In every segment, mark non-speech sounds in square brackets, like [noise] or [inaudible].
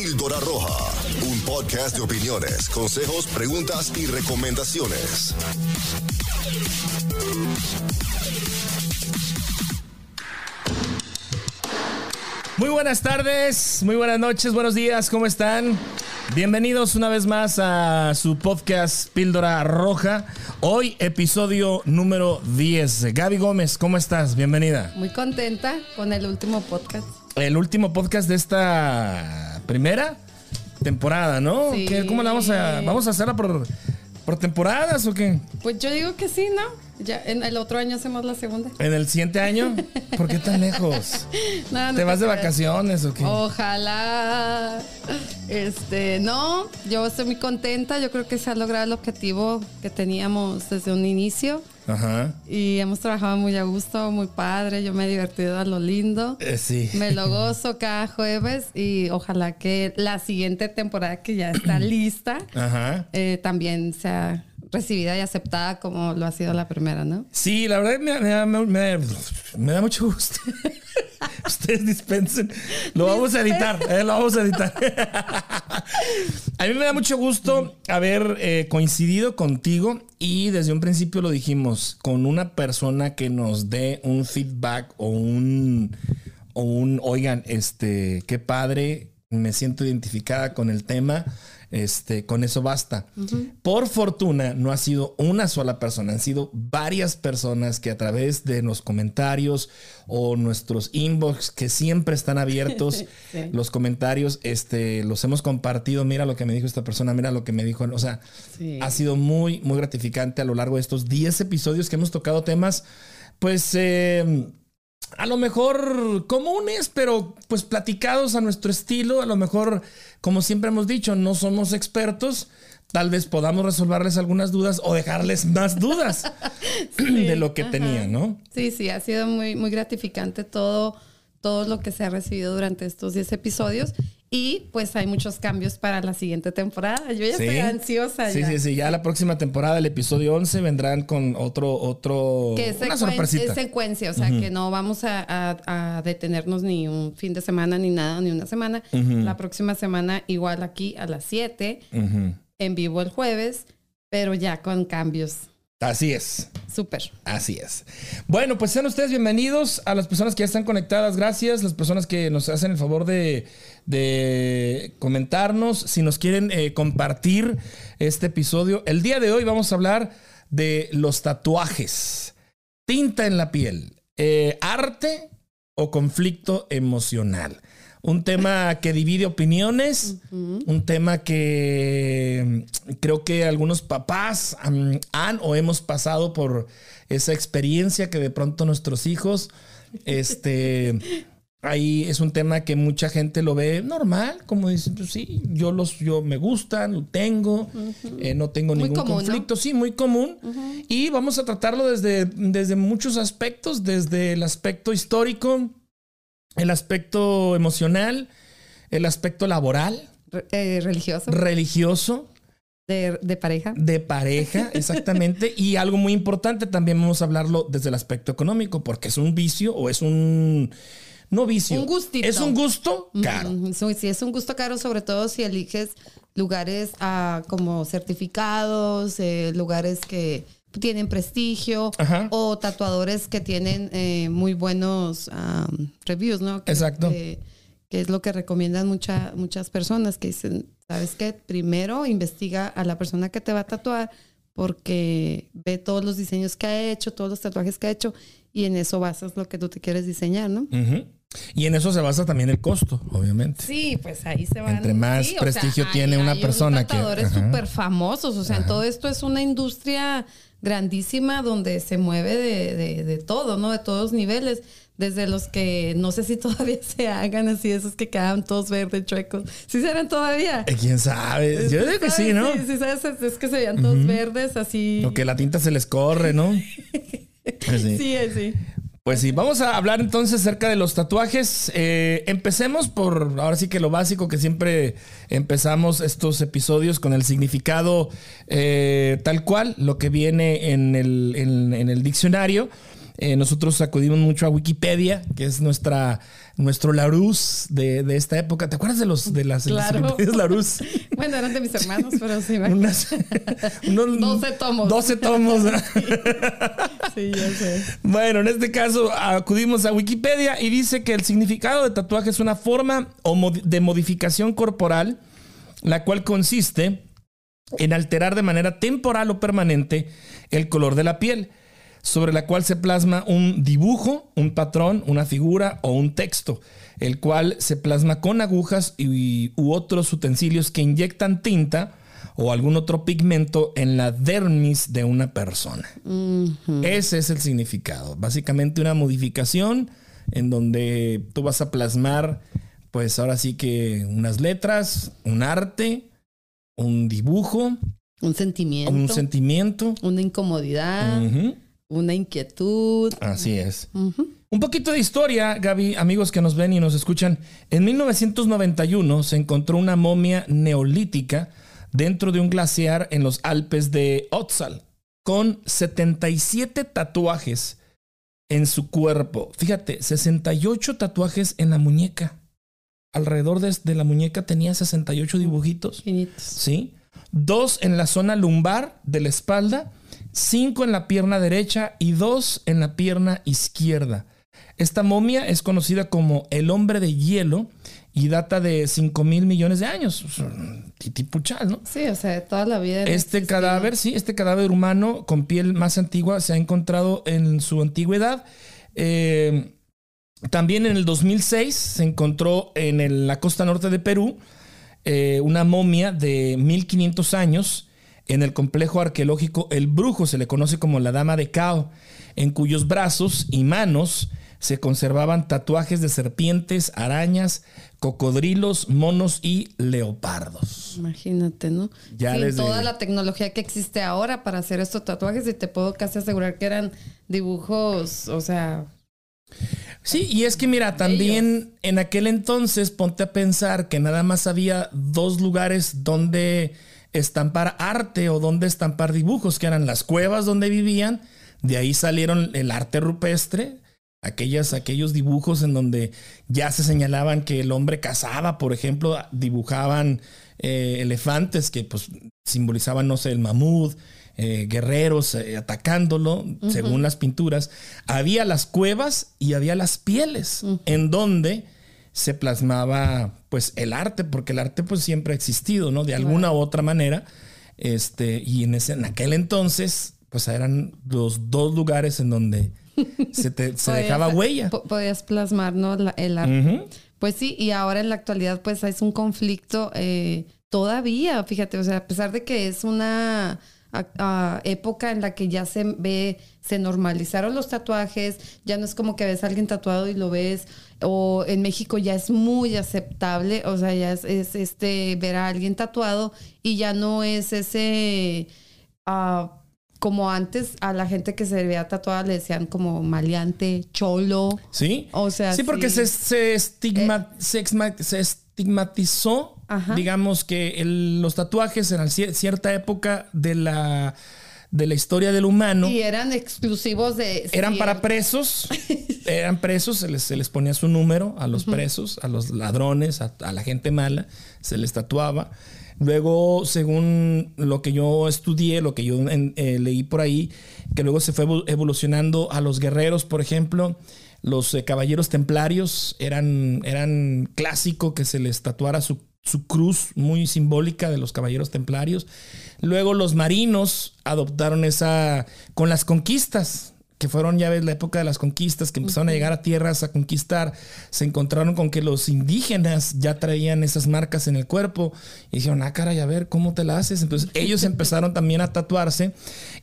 Píldora Roja, un podcast de opiniones, consejos, preguntas y recomendaciones. Muy buenas tardes, muy buenas noches, buenos días, ¿cómo están? Bienvenidos una vez más a su podcast Píldora Roja. Hoy episodio número 10. Gaby Gómez, ¿cómo estás? Bienvenida. Muy contenta con el último podcast. El último podcast de esta primera temporada, ¿no? Sí. ¿Qué- ¿Cómo la vamos a vamos a hacerla por por temporadas o qué? Pues yo digo que sí, ¿no? Ya en el otro año hacemos la segunda. ¿En el siguiente año? ¿Por qué tan lejos? [laughs] No, no ¿Te vas de vacaciones o qué? Ojalá. Este, no, yo estoy muy contenta. Yo creo que se ha logrado el objetivo que teníamos desde un inicio. Ajá. Y hemos trabajado muy a gusto, muy padre. Yo me he divertido a lo lindo. Eh, sí. Me lo gozo cada jueves y ojalá que la siguiente temporada que ya está [clears throat] lista Ajá. eh, también sea recibida y aceptada como lo ha sido la primera, ¿no? Sí, la verdad me, me me da mucho gusto. [laughs] Ustedes dispensen. Lo vamos a editar, eh, lo vamos a editar. [laughs] a mí me da mucho gusto haber eh, coincidido contigo y desde un principio lo dijimos, con una persona que nos dé un feedback o un, o un, oigan, este, qué padre, me siento identificada con el tema. Este, con eso basta. Por fortuna, no ha sido una sola persona, han sido varias personas que a través de los comentarios o nuestros inbox que siempre están abiertos, [laughs] Sí. los comentarios, este, los hemos compartido. Mira lo que me dijo esta persona, mira lo que me dijo. O sea, Sí. ha sido muy, muy gratificante a lo largo de estos 10 episodios que hemos tocado temas, pues. eh, a lo mejor comunes, pero pues platicados a nuestro estilo. A lo mejor, como siempre hemos dicho, no somos expertos. Tal vez podamos resolverles algunas dudas o dejarles más dudas [laughs] [clears throat] de lo que tenían, ¿no? Sí, sí, ha sido muy, muy gratificante todo, todo lo que se ha recibido durante estos 10 episodios. Y pues hay muchos cambios para la siguiente temporada. Yo ya Sí. estoy ansiosa. Sí, ya. sí, sí. Ya la próxima temporada, el episodio 11, vendrán con otro, otro, Que es, una sorpresita. es secuencia, o sea, que no vamos a, a- a detenernos ni un fin de semana, ni nada, ni una semana. La próxima semana, igual aquí a las 7, Ujú. en vivo el jueves, pero ya con cambios. Así es. Súper. Así es. Bueno, pues sean ustedes bienvenidos a las personas que ya están conectadas. Gracias. Las personas que nos hacen el favor de, de comentarnos. Si nos quieren eh, compartir este episodio. El día de hoy vamos a hablar de los tatuajes. Tinta en la piel. eh, arte o conflicto emocional. Un tema que divide opiniones, un tema que mm, creo que algunos papás mm, han o hemos pasado por esa experiencia que de pronto nuestros hijos, este, [laughs] ahí es un tema que mucha gente lo ve normal, como dicen, pues sí, yo los, yo me gustan, lo tengo, eh, no tengo Muy ningún común, ¿no? conflicto, sí, muy común. Y vamos a tratarlo desde, desde muchos aspectos, desde el aspecto histórico, el aspecto emocional, el aspecto laboral, Re- eh, religioso, religioso, de, de pareja. de pareja, [laughs] exactamente. y algo muy importante, también vamos a hablarlo desde el aspecto económico, porque es un vicio o es un... No vicio. Un gustito. Es un gusto caro. Ujú, Sí, sí, es un gusto caro, sobre todo si eliges lugares ah, como certificados, eh, lugares que tienen prestigio Ajá. o tatuadores que tienen eh, muy buenos am, reviews, ¿no? Que, Exacto. Que, que es lo que recomiendan mucha- muchas personas que dicen, ¿sabes qué? Primero investiga a la persona que te va a tatuar porque ve todos los diseños que ha hecho, todos los tatuajes que ha hecho y en eso basas lo que tú te quieres diseñar, ¿no? Ujú. Y en eso se basa también el costo, obviamente. Sí, pues ahí se van. Entre más sí, o prestigio hay- tiene una hay persona que- ajá. súper famosos. O sea, en todo esto es una industria grandísima donde se mueve de, de- de todo, ¿no? De todos niveles. Desde los que no sé si todavía se hagan así, esos que quedan todos verdes, chuecos. ¿Sí se harán todavía? Eh, ¿Quién sabe? Yo digo que sí, ¿no? Sí, sí, sabes, es que se veían todos verdes, así. O que la tinta se les corre, ¿no? [laughs] Pues sí. Sí, sí. Pues sí, vamos a hablar entonces acerca de los tatuajes. Eh, empecemos por, ahora sí que lo básico que siempre empezamos estos episodios con el significado eh, tal cual, lo que viene en el, diccionario. Eh, nosotros acudimos mucho a Wikipedia, que es nuestra, nuestro Larus de, de esta época. ¿Te acuerdas de los de las Claro. Larus? [laughs] Bueno, eran de mis hermanos, pero sí. [laughs] Unas- unos- 12 tomos. 12 tomos. [laughs] Sí, ya sé. Bueno, en este caso acudimos a Wikipedia y dice que el significado de tatuaje es una forma de modificación corporal, la cual consiste en alterar de manera temporal o permanente el color de la piel, sobre la cual se plasma un dibujo, un patrón, una figura o un texto, el cual se plasma con agujas y, u otros utensilios que inyectan tinta o algún otro pigmento en la dermis de una persona. Ese es el significado. Básicamente una modificación en donde tú vas a plasmar, pues ahora sí que unas letras, un arte, un dibujo, Un sentimiento. un sentimiento. una incomodidad. Una inquietud. Así es. Un poquito de historia, Gaby, amigos que nos ven y nos escuchan. En 1991 se encontró una momia neolítica dentro de un glaciar en los Alpes de Otzal, con 77 tatuajes en su cuerpo. Fíjate, 68 tatuajes en la muñeca. Alrededor de, de la muñeca tenía 68 dibujitos. Infinitos. ¿sí? Dos en la zona lumbar de la espalda, cinco en la pierna derecha y dos en la pierna izquierda. Esta momia es conocida como el hombre de hielo y data de 5 mil millones de años. Titipuchal, ¿no? Sí, o sea, de toda la vida. Este cadáver, sí, este cadáver humano con piel más antigua se ha encontrado en su antigüedad. Eh, también en el 2006 se encontró en el- la costa norte de Perú eh, una momia de 1500 años en el complejo arqueológico El Brujo, se le conoce como la Dama de Cao, en cuyos brazos y manos se conservaban tatuajes de serpientes, arañas, cocodrilos, monos y leopardos. Imagínate, ¿no? Ya desde- toda la tecnología que existe ahora para hacer estos tatuajes y te puedo casi asegurar que eran dibujos, o sea, Sí, y es que mira, también en aquel entonces ponte a pensar que nada más había dos lugares donde estampar arte o donde estampar dibujos, que eran las cuevas donde vivían, de ahí salieron el arte rupestre, aquellas, aquellos dibujos en donde ya se señalaban que el hombre cazaba, por ejemplo, dibujaban eh, elefantes que pues simbolizaban, no sé, el mamut, eh, guerreros eh, atacándolo, según las pinturas. Había las cuevas y había las pieles, en donde se plasmaba pues el arte, porque el arte pues siempre ha existido, ¿no? De alguna u otra manera. Este, y en, ese, en aquel entonces, pues eran los dos lugares en donde [laughs] se, te- se podías- dejaba huella. po- Podías plasmar, ¿no? La- el arte. Pues sí, y ahora en la actualidad pues es un conflicto eh, todavía, fíjate, o sea, a pesar de que es una a- a, época en la que ya se ve, se normalizaron los tatuajes, ya no es como que ves a alguien tatuado y lo ves, o en México ya es muy aceptable, o sea, ya es, es, este ver a alguien tatuado y ya no es ese... ah, como antes a la gente que se veía tatuada le decían como maleante, cholo. ¿Sí? O sea, sí, porque sí. Se, se, estigma- exma- se estigmatizó, Ajá. digamos, que el- los tatuajes en cier- cierta época de la, de la historia del humano Y eran exclusivos de... eran para presos, [laughs] eran presos, se les, se les ponía su número a los presos, a los ladrones, a, a la gente mala, se les tatuaba. Luego, según lo que yo estudié, lo que yo en- eh, leí por ahí, que luego se fue evol- evolucionando a los guerreros, por ejemplo, los eh, caballeros templarios eran, eran clásico que se les tatuara su, su cruz muy simbólica de los caballeros templarios. Luego los marinos adoptaron esa con las conquistas que fueron ya ves la época de las conquistas, que empezaron a llegar a tierras a conquistar, se encontraron con que los indígenas ya traían esas marcas en el cuerpo y dijeron, ah, caray, a ver, ¿cómo te la haces? Entonces ellos empezaron también a tatuarse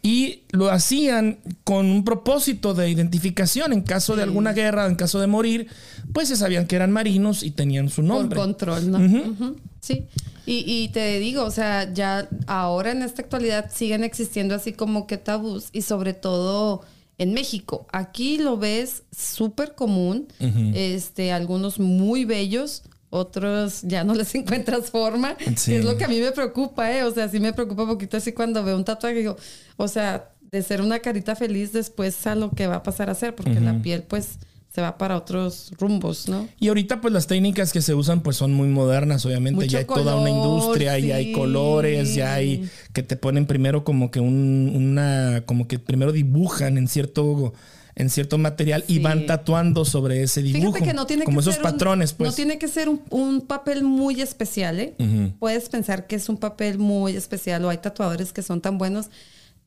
y lo hacían con un propósito de identificación en caso de alguna guerra, en caso de morir, pues se sabían que eran marinos y tenían su nombre. control, ¿no? Sí. Y, y te digo, o sea, ya ahora en esta actualidad siguen existiendo así como que tabús y sobre todo en México. Aquí lo ves súper común, este, algunos muy bellos, otros ya no les [laughs] encuentras forma. Sí. Es lo que a mí me preocupa, ¿eh? O sea, sí me preocupa un poquito así cuando veo un tatuaje digo, o sea, de ser una carita feliz después a lo que va a pasar a ser, porque la piel pues se va para otros rumbos, ¿no? Y ahorita pues las técnicas que se usan pues son muy modernas, obviamente. Mucho ya hay toda una industria, ya hay sí. colores, ya hay que te ponen primero como que un, una, como que primero dibujan en cierto, en cierto material y Sí. van tatuando sobre ese dibujo. Fíjate que no tiene como que esos ser un- patrones, pues. No tiene que ser un, un papel muy especial, ¿eh? Puedes pensar que es un papel muy especial o hay tatuadores que son tan buenos.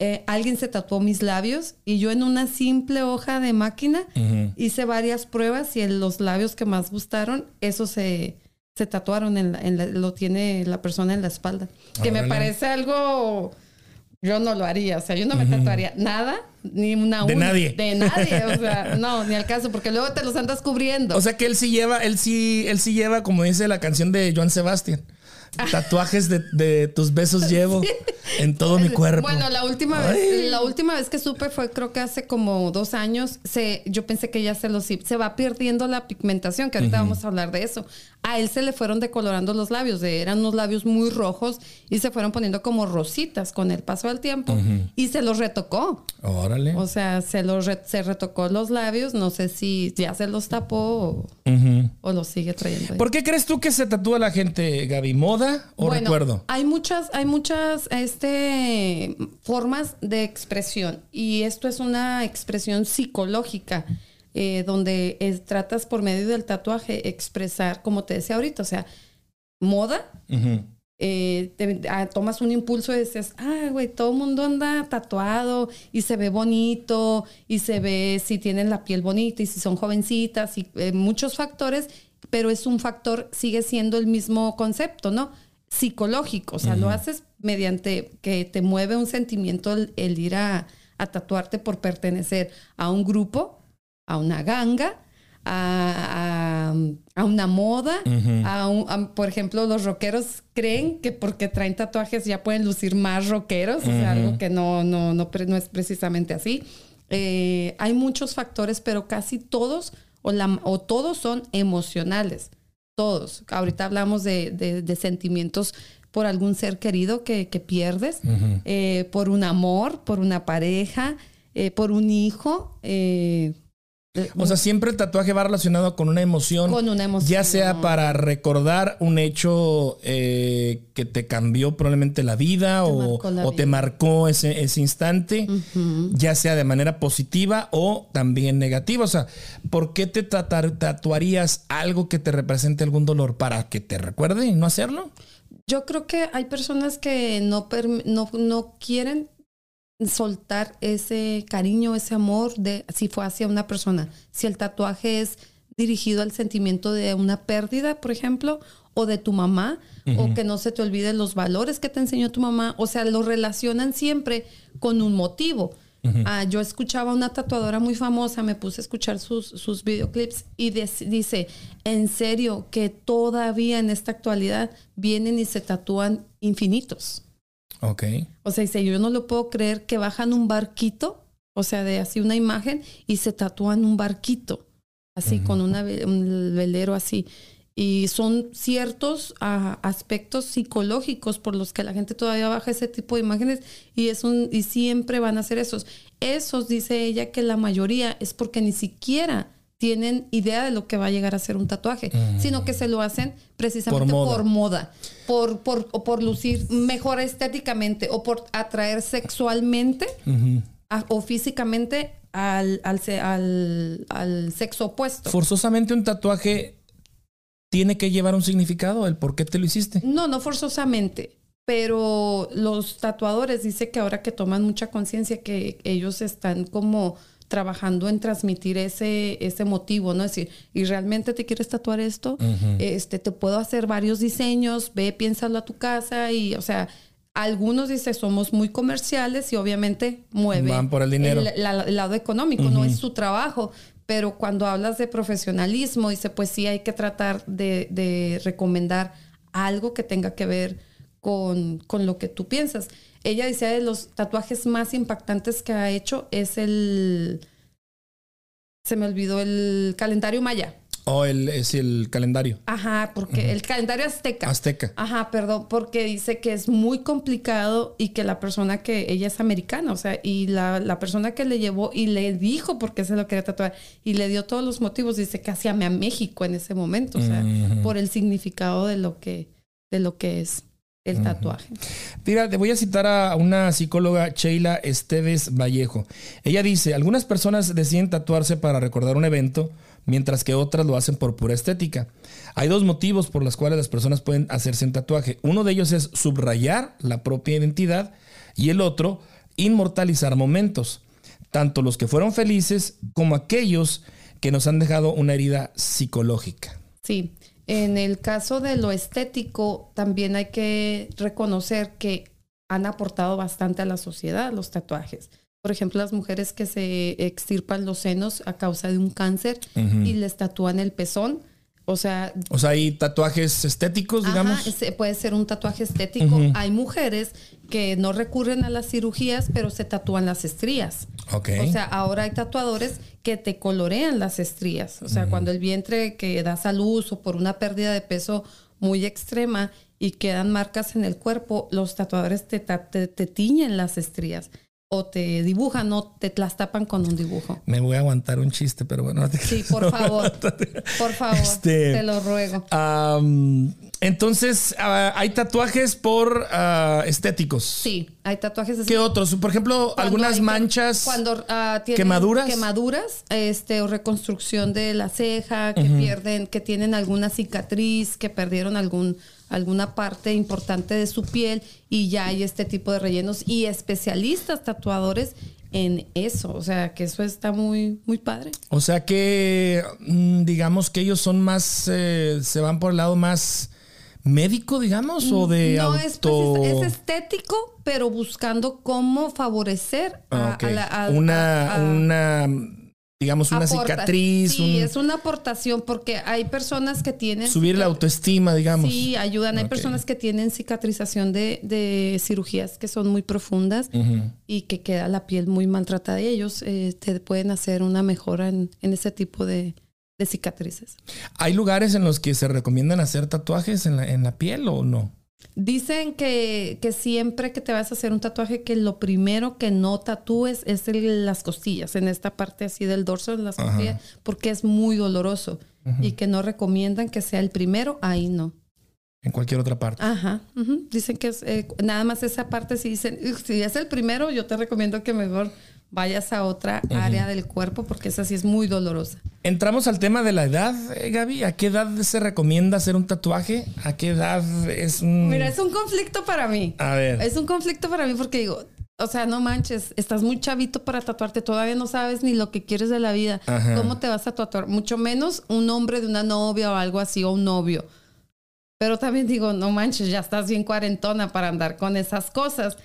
Eh, alguien se tatuó mis labios y yo en una simple hoja de máquina hice varias pruebas y en los labios que más gustaron, esos se, se tatuaron, en la- en la- lo tiene la persona en la espalda. Que me parece algo, yo no lo haría, o sea, yo no me tatuaría nada, ni una De nadie. De nadie, o sea, [laughs] no, ni al caso, porque luego te los andas cubriendo. O sea que él sí lleva, él sí, él sí lleva, como dice la canción de Joan Sebastián. Tatuajes de, de tus besos llevo en todo mi cuerpo. Bueno, la última Ay. vez, la última vez que supe fue creo que hace como dos años. Se, yo pensé que ya se los se va perdiendo la pigmentación, que ahorita vamos a hablar de eso. A él se le fueron decolorando los labios, eran unos labios muy rojos y se fueron poniendo como rositas con el paso del tiempo y se los retocó. Órale. O sea, se los re- se retocó los labios, no sé si ya se los tapó o, los sigue trayendo. ahí. ¿Por qué crees tú que se tatúa la gente, Gaby? ¿Moda o Bueno, recuerdo? Hay muchas, hay muchas este, formas de expresión y esto es una expresión psicológica eh, donde es- tratas por medio del tatuaje expresar, como te decía ahorita, o sea, moda. Eh, te- ah, tomas un impulso y dices, ah, güey, todo el mundo anda tatuado y se ve bonito y se ve si tienen la piel bonita y si son jovencitas y eh, muchos factores, pero es un factor, sigue siendo el mismo concepto, ¿no? Psicológico, o sea, lo haces mediante que te mueve un sentimiento el, el ir a, a tatuarte por pertenecer a un grupo, a una ganga, a, a- a una moda, a un- por ejemplo, los rockeros creen que porque traen tatuajes ya pueden lucir más rockeros, o sea, algo que no, no, no, no es precisamente así. Eh, hay muchos factores, pero casi todos o, la, o todos son emocionales. Todos. Ahorita hablamos de, de- de sentimientos por algún ser querido que, que pierdes, eh, por un amor, por una pareja, eh, por un hijo. eh, O sea, siempre el tatuaje va relacionado con una emoción. Con una emoción. Ya sea para recordar un hecho eh, que te cambió probablemente la vida Te o, marcó la o te marcó ese, ese instante, ya sea de manera positiva o también negativa. O sea, ¿por qué te tatuarías algo que te represente algún dolor? ¿Para que te recuerde y no hacerlo? Yo creo que hay personas que no, no, no quieren soltar ese cariño, ese amor de si fue hacia una persona. Si el tatuaje es dirigido al sentimiento de una pérdida, por ejemplo, o de tu mamá, o que no se te olviden los valores que te enseñó tu mamá, o sea, lo relacionan siempre con un motivo. Ah, yo escuchaba a una tatuadora muy famosa, me puse a escuchar sus, sus videoclips y dice, en serio, que todavía en esta actualidad vienen y se tatúan infinitos. Ok. O sea, dice, yo no lo puedo creer que bajan un barquito, o sea, de así una imagen y se tatúan un barquito, así con una, un velero así. Y son ciertos ah, aspectos psicológicos por los que la gente todavía baja ese tipo de imágenes y, es un, y siempre van a ser esos. Esos, dice ella, que la mayoría es porque ni siquiera tienen idea de lo que va a llegar a ser un tatuaje, sino que se lo hacen precisamente Por por moda. por, por, o por lucir mejor estéticamente o por atraer sexualmente a- o físicamente al, al, al- al sexo opuesto. Forzosamente un tatuaje tiene que llevar un significado, el por qué te lo hiciste. No, no forzosamente, pero los tatuadores dice que ahora que toman mucha conciencia que ellos están como trabajando en transmitir ese, ese motivo, ¿no? Es decir, ¿y realmente te quieres tatuar esto? Este, te puedo hacer varios diseños, ve, piénsalo a tu casa y, o sea, algunos dice somos muy comerciales y obviamente mueven Van por el dinero. la- el lado económico, no es su trabajo. Pero cuando hablas de profesionalismo, dice, pues sí hay que tratar de, de recomendar algo que tenga que ver con, con lo que tú piensas. Ella decía de los tatuajes más impactantes que ha hecho es el... Se me olvidó el calendario maya. O el, es el calendario. Ajá, porque el calendario azteca. Azteca. Ajá, perdón, porque dice que es muy complicado y que la persona que ella es americana, o sea, y la, la persona que le llevó y le dijo por qué se lo quería tatuar y le dio todos los motivos, dice que hacía a México en ese momento, o sea, por el significado de lo que, de lo que es el tatuaje. Mira, te voy a citar a una psicóloga, Sheila Esteves Vallejo. Ella dice, algunas personas deciden tatuarse para recordar un evento, mientras que otras lo hacen por pura estética. Hay dos motivos por los cuales las personas pueden hacerse un tatuaje. Uno de ellos es subrayar la propia identidad y el otro, inmortalizar momentos, tanto los que fueron felices como aquellos que nos han dejado una herida psicológica. Sí, en el caso de lo estético, también hay que reconocer que han aportado bastante a la sociedad los tatuajes. Por ejemplo, las mujeres que se extirpan los senos a causa de un cáncer y les tatúan el pezón. O sea, o sea, hay tatuajes estéticos, digamos. Ajá, puede ser un tatuaje estético. Hay mujeres que no recurren a las cirugías, pero se tatúan las estrías. Okay. O sea, ahora hay tatuadores que te colorean las estrías. O sea, cuando el vientre que das a luz o por una pérdida de peso muy extrema y quedan marcas en el cuerpo, los tatuadores te, te, te tiñen las estrías o te dibujan o te las tapan con un dibujo. Me voy a aguantar un chiste, pero bueno. Sí, [laughs] por favor. por favor. Este, te lo ruego. Entonces, ah, hay tatuajes por ah, estéticos. Sí, hay tatuajes. ¿Qué otros? Por ejemplo, algunas manchas. Cuando uh, quemaduras. Quemaduras, este, o reconstrucción de la ceja, que pierden, que tienen alguna cicatriz, que perdieron algún alguna parte importante de su piel y ya hay este tipo de rellenos y especialistas tatuadores en eso, o sea, que eso está muy muy padre. O sea que mm, digamos que ellos son más eh, se van por el lado más médico, digamos, o de no es, es, estético, pero buscando cómo favorecer a, la, una, una digamos, una cicatriz. Sí, es una aportación porque hay personas que tienen... Subir la autoestima, digamos. Sí, ayudan. Hay personas que tienen cicatrización de, de cirugías que son muy profundas y que queda la piel muy maltratada. Y ellos eh, te pueden hacer una mejora en, en ese tipo de, de, cicatrices. ¿Hay lugares en los que se recomiendan hacer tatuajes en la, en la piel o no? Dicen que, que, siempre que te vas a hacer un tatuaje, que lo primero que no tatúes es las costillas, en esta parte así del dorso de las costillas, porque es muy doloroso y que no recomiendan que sea el primero, ahí no. En cualquier otra parte. Ajá. Dicen que es, eh, nada más esa parte, si dicen, si es el primero, yo te recomiendo que mejor vayas a otra área del cuerpo porque esa sí es muy dolorosa. Entramos al tema de la edad, eh, Gaby. ¿A qué edad se recomienda hacer un tatuaje? ¿A qué edad es un... Mira, es un conflicto para mí. A ver. Es un conflicto para mí porque digo, o sea, no manches, estás muy chavito para tatuarte, todavía no sabes ni lo que quieres de la vida. ¿Cómo te vas a tatuar? Mucho menos un hombre de una novia o algo así, o un novio. Pero también digo, no manches, ya estás bien cuarentona para andar con esas cosas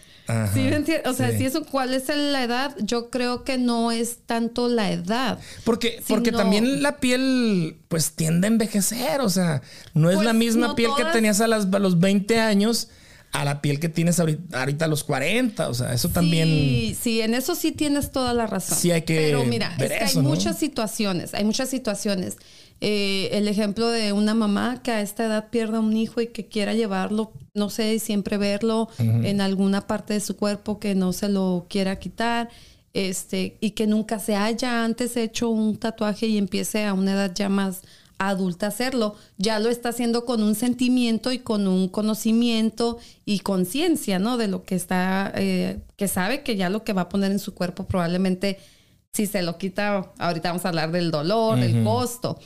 sí, o sea, si eso, ¿cuál es la edad? Yo creo que no es tanto la edad. Porque, porque también la piel, pues tiende a envejecer. O sea, no es la pues, misma piel que tenías a, las, los 20 años a la piel que tienes ahorita, a los 40. O sea, eso también. Sí, sí, en eso sí tienes toda la razón. Sí, hay que. Pero mira, es que hay muchas situaciones. Hay muchas situaciones. Eh, el ejemplo de una mamá que a esta edad pierda un hijo y que quiera llevarlo, no sé, siempre verlo en alguna parte de su cuerpo que no se lo quiera quitar, este, y que nunca se haya antes hecho un tatuaje y empiece a una edad ya más adulta a hacerlo, ya lo está haciendo con un sentimiento y con un conocimiento y conciencia, ¿no? De lo que está, eh, que sabe que ya lo que va a poner en su cuerpo probablemente si se lo quita, ahorita vamos a hablar del dolor, del costo.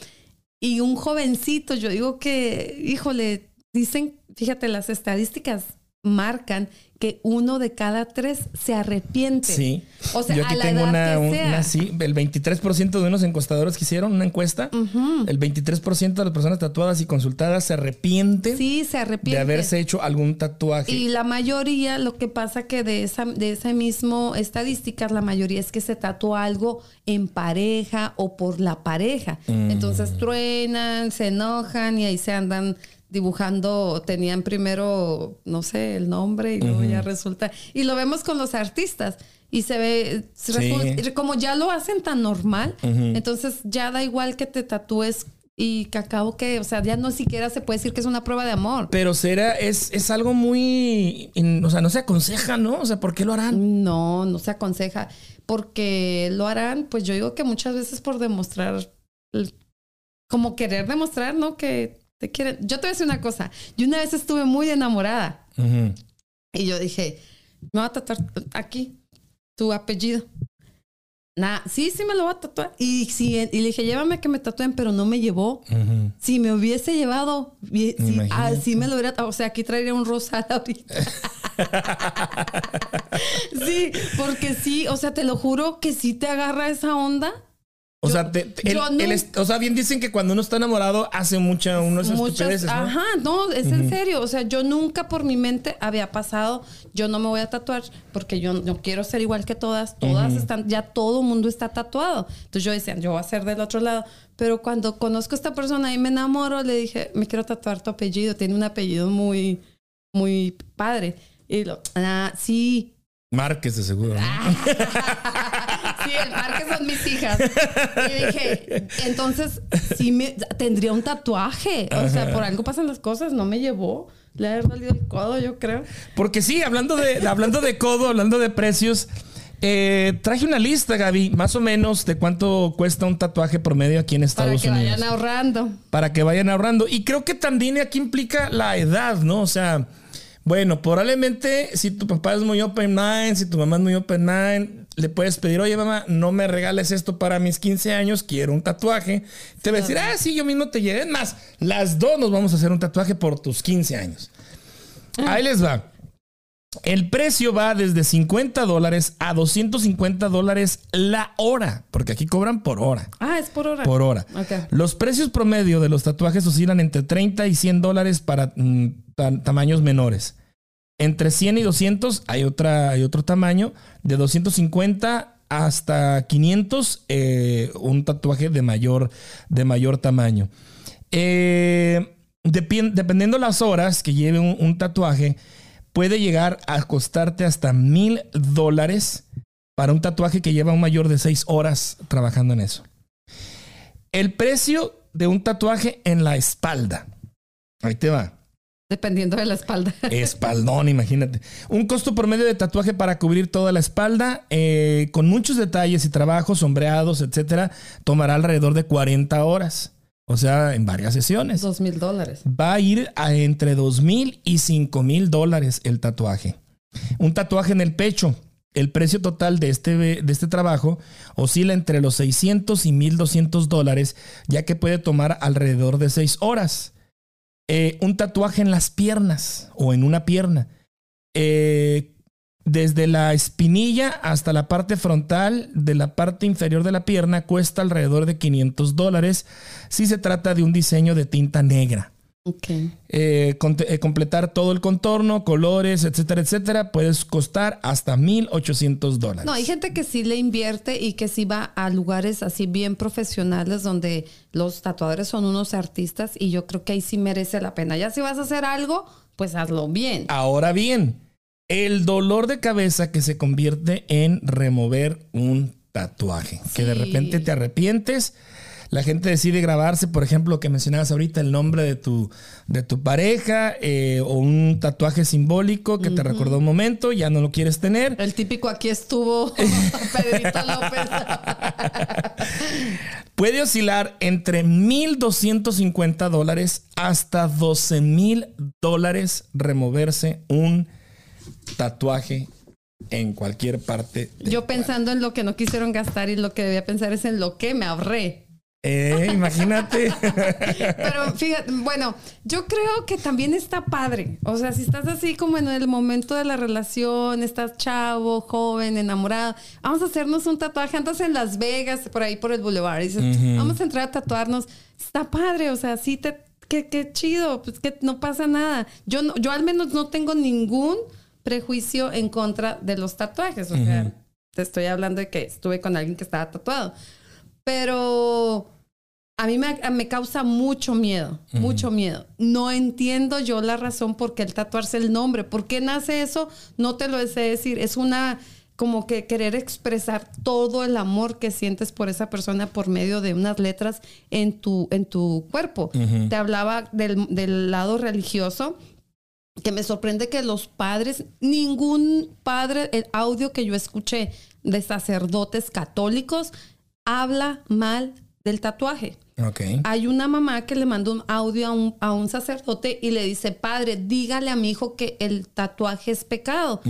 Y un jovencito, yo digo que, híjole, dicen, fíjate, las estadísticas marcan que uno de cada tres se arrepiente. Sí. O sea, Yo aquí tengo una, una, sí, el 23% de unos encuestadores que hicieron una encuesta, el 23% de las personas tatuadas y consultadas se arrepienten. Sí, se arrepienten. De haberse hecho algún tatuaje. Y la mayoría, lo que pasa que de esa, de esa mismo estadísticas, la mayoría es que se tatúa algo en pareja o por la pareja. Mm. Entonces truenan, se enojan y ahí se andan dibujando, tenían primero, no sé, el nombre y luego ya resulta. Y lo vemos con los artistas y se ve, como ya lo hacen tan normal, entonces ya da igual que te tatúes y que acabo que, o sea, ya no siquiera se puede decir que es una prueba de amor. Pero será, es, es algo muy, in- o sea, no se aconseja, ¿no? O sea, ¿por qué lo harán? No, no se aconseja. Porque lo harán, pues yo digo que muchas veces por demostrar, como querer demostrar, ¿no? Que te quieren. Yo te voy a decir una cosa. Yo una vez estuve muy enamorada y yo dije, me voy a tatuar aquí tu apellido. Nah, sí, sí me lo voy a tatuar. Y, sí, y le dije, llévame que me tatúen, pero no me llevó. Si me hubiese llevado, Imagínate. ah, sí me lo hubiera, o sea, aquí traería un rosal [laughs] ahorita. [laughs] sí, porque sí, o sea, te lo juro que sí te agarra esa onda. O Yo- sea, te- el- no- o sea, bien dicen que cuando uno está enamorado hace mucha, unos Muchas, estupideces, ¿no? ajá, no, es en serio. O sea, yo nunca por mi mente había pasado, yo no me voy a tatuar porque yo no quiero ser igual que todas. Todas están, ya todo mundo está tatuado. Entonces yo decía, yo voy a ser del otro lado. Pero cuando conozco a esta persona y me enamoro, le dije, me quiero tatuar tu apellido. Tiene un apellido muy, muy padre. Y lo, ah, sí. Márquez, de seguro. ¿no? [laughs] sí, el mar que son mis hijas. Y dije, entonces, sí me tendría un tatuaje. O sea, por algo pasan las cosas, no me llevó. Le ha dolido el codo, yo creo. Porque sí, hablando de, hablando de codo, hablando de precios, eh, traje una lista, Gaby, más o menos de cuánto cuesta un tatuaje promedio aquí en Para Estados que Unidos. vayan ahorrando. para que vayan ahorrando. Y creo que también aquí implica la edad, ¿no? O sea, bueno, probablemente si tu papá es muy open mind, si tu mamá es muy open mind, le puedes pedir, oye mamá, no me regales esto para mis 15 años, quiero un tatuaje. Te va a decir, ah, sí, yo mismo te llevé. Más, las dos nos vamos a hacer un tatuaje por tus 15 años. Ahí les va. El precio va desde 50 dólares a 250 dólares la hora, porque aquí cobran por hora Ah, es por hora. por hora. Los precios promedio de los tatuajes oscilan entre 30 y 100 dólares para mm, ta- tamaños menores. Entre 100 y 200 hay, otra, hay otro tamaño. De 250 hasta 500 eh, un tatuaje de mayor, de mayor tamaño. Eh, dependiendo las horas que lleve un, un tatuaje, puede llegar a costarte hasta mil dólares para un tatuaje que lleva un mayor de 6 horas trabajando en eso. El precio de un tatuaje en la espalda. Ahí te va. Dependiendo de la espalda. [laughs] Espaldón, imagínate. Un costo promedio de tatuaje para cubrir toda la espalda, eh, con muchos detalles y trabajos, sombreados, etcétera, tomará alrededor de 40 horas. O sea, en varias sesiones. Dos mil dólares. Va a ir a entre 2 mil y 5 mil dólares el tatuaje. Un tatuaje en el pecho. El precio total de este, de este trabajo oscila entre los 600 y 1200 dólares, ya que puede tomar alrededor de 6 horas. Eh, un tatuaje en las piernas o en una pierna. Eh, desde la espinilla hasta la parte frontal de la parte inferior de la pierna cuesta alrededor de 500 dólares si se trata de un diseño de tinta negra. Ok. Eh, con- eh, completar todo el contorno, colores, etcétera, etcétera, puedes costar hasta 1800 dólares. No, hay gente que sí le invierte y que sí va a lugares así bien profesionales donde los tatuadores son unos artistas y yo creo que ahí sí merece la pena. Ya si vas a hacer algo, pues hazlo bien. Ahora bien, el dolor de cabeza que se convierte en remover un tatuaje. Que de repente te arrepientes. La gente decide grabarse, por ejemplo, lo que mencionabas ahorita, el nombre de tu, de tu pareja eh, o un tatuaje simbólico que te recordó un momento, ya no lo quieres tener. El típico aquí estuvo [laughs] Pedrito López. [laughs] Puede oscilar entre 1.250 dólares hasta 12.000 dólares removerse un tatuaje en cualquier parte. Yo pensando en lo que no quisieron gastar y lo que debía pensar es en lo que me ahorré. Eh, imagínate. Pero fíjate, bueno, yo creo que también está padre. O sea, si estás así como en el momento de la relación, estás chavo, joven, enamorado, vamos a hacernos un tatuaje. Andas en Las Vegas, por ahí por el boulevard, y dices, vamos a entrar a tatuarnos. Está padre, o sea, sí te, qué, qué chido, pues que no pasa nada. Yo, no- yo al menos no tengo ningún prejuicio en contra de los tatuajes. O sea, te estoy hablando de que estuve con alguien que estaba tatuado. Pero a mí me, me causa mucho miedo, mucho miedo. No entiendo yo la razón por qué el tatuarse el nombre. ¿Por qué nace eso? No te lo sé decir. Es una como que querer expresar todo el amor que sientes por esa persona por medio de unas letras en tu, en tu cuerpo. Te hablaba del, del lado religioso que me sorprende que los padres, ningún padre, el audio que yo escuché de sacerdotes católicos habla mal del tatuaje. Hay una mamá que le mandó un audio a un, a un sacerdote y le dice, padre, dígale a mi hijo que el tatuaje es pecado.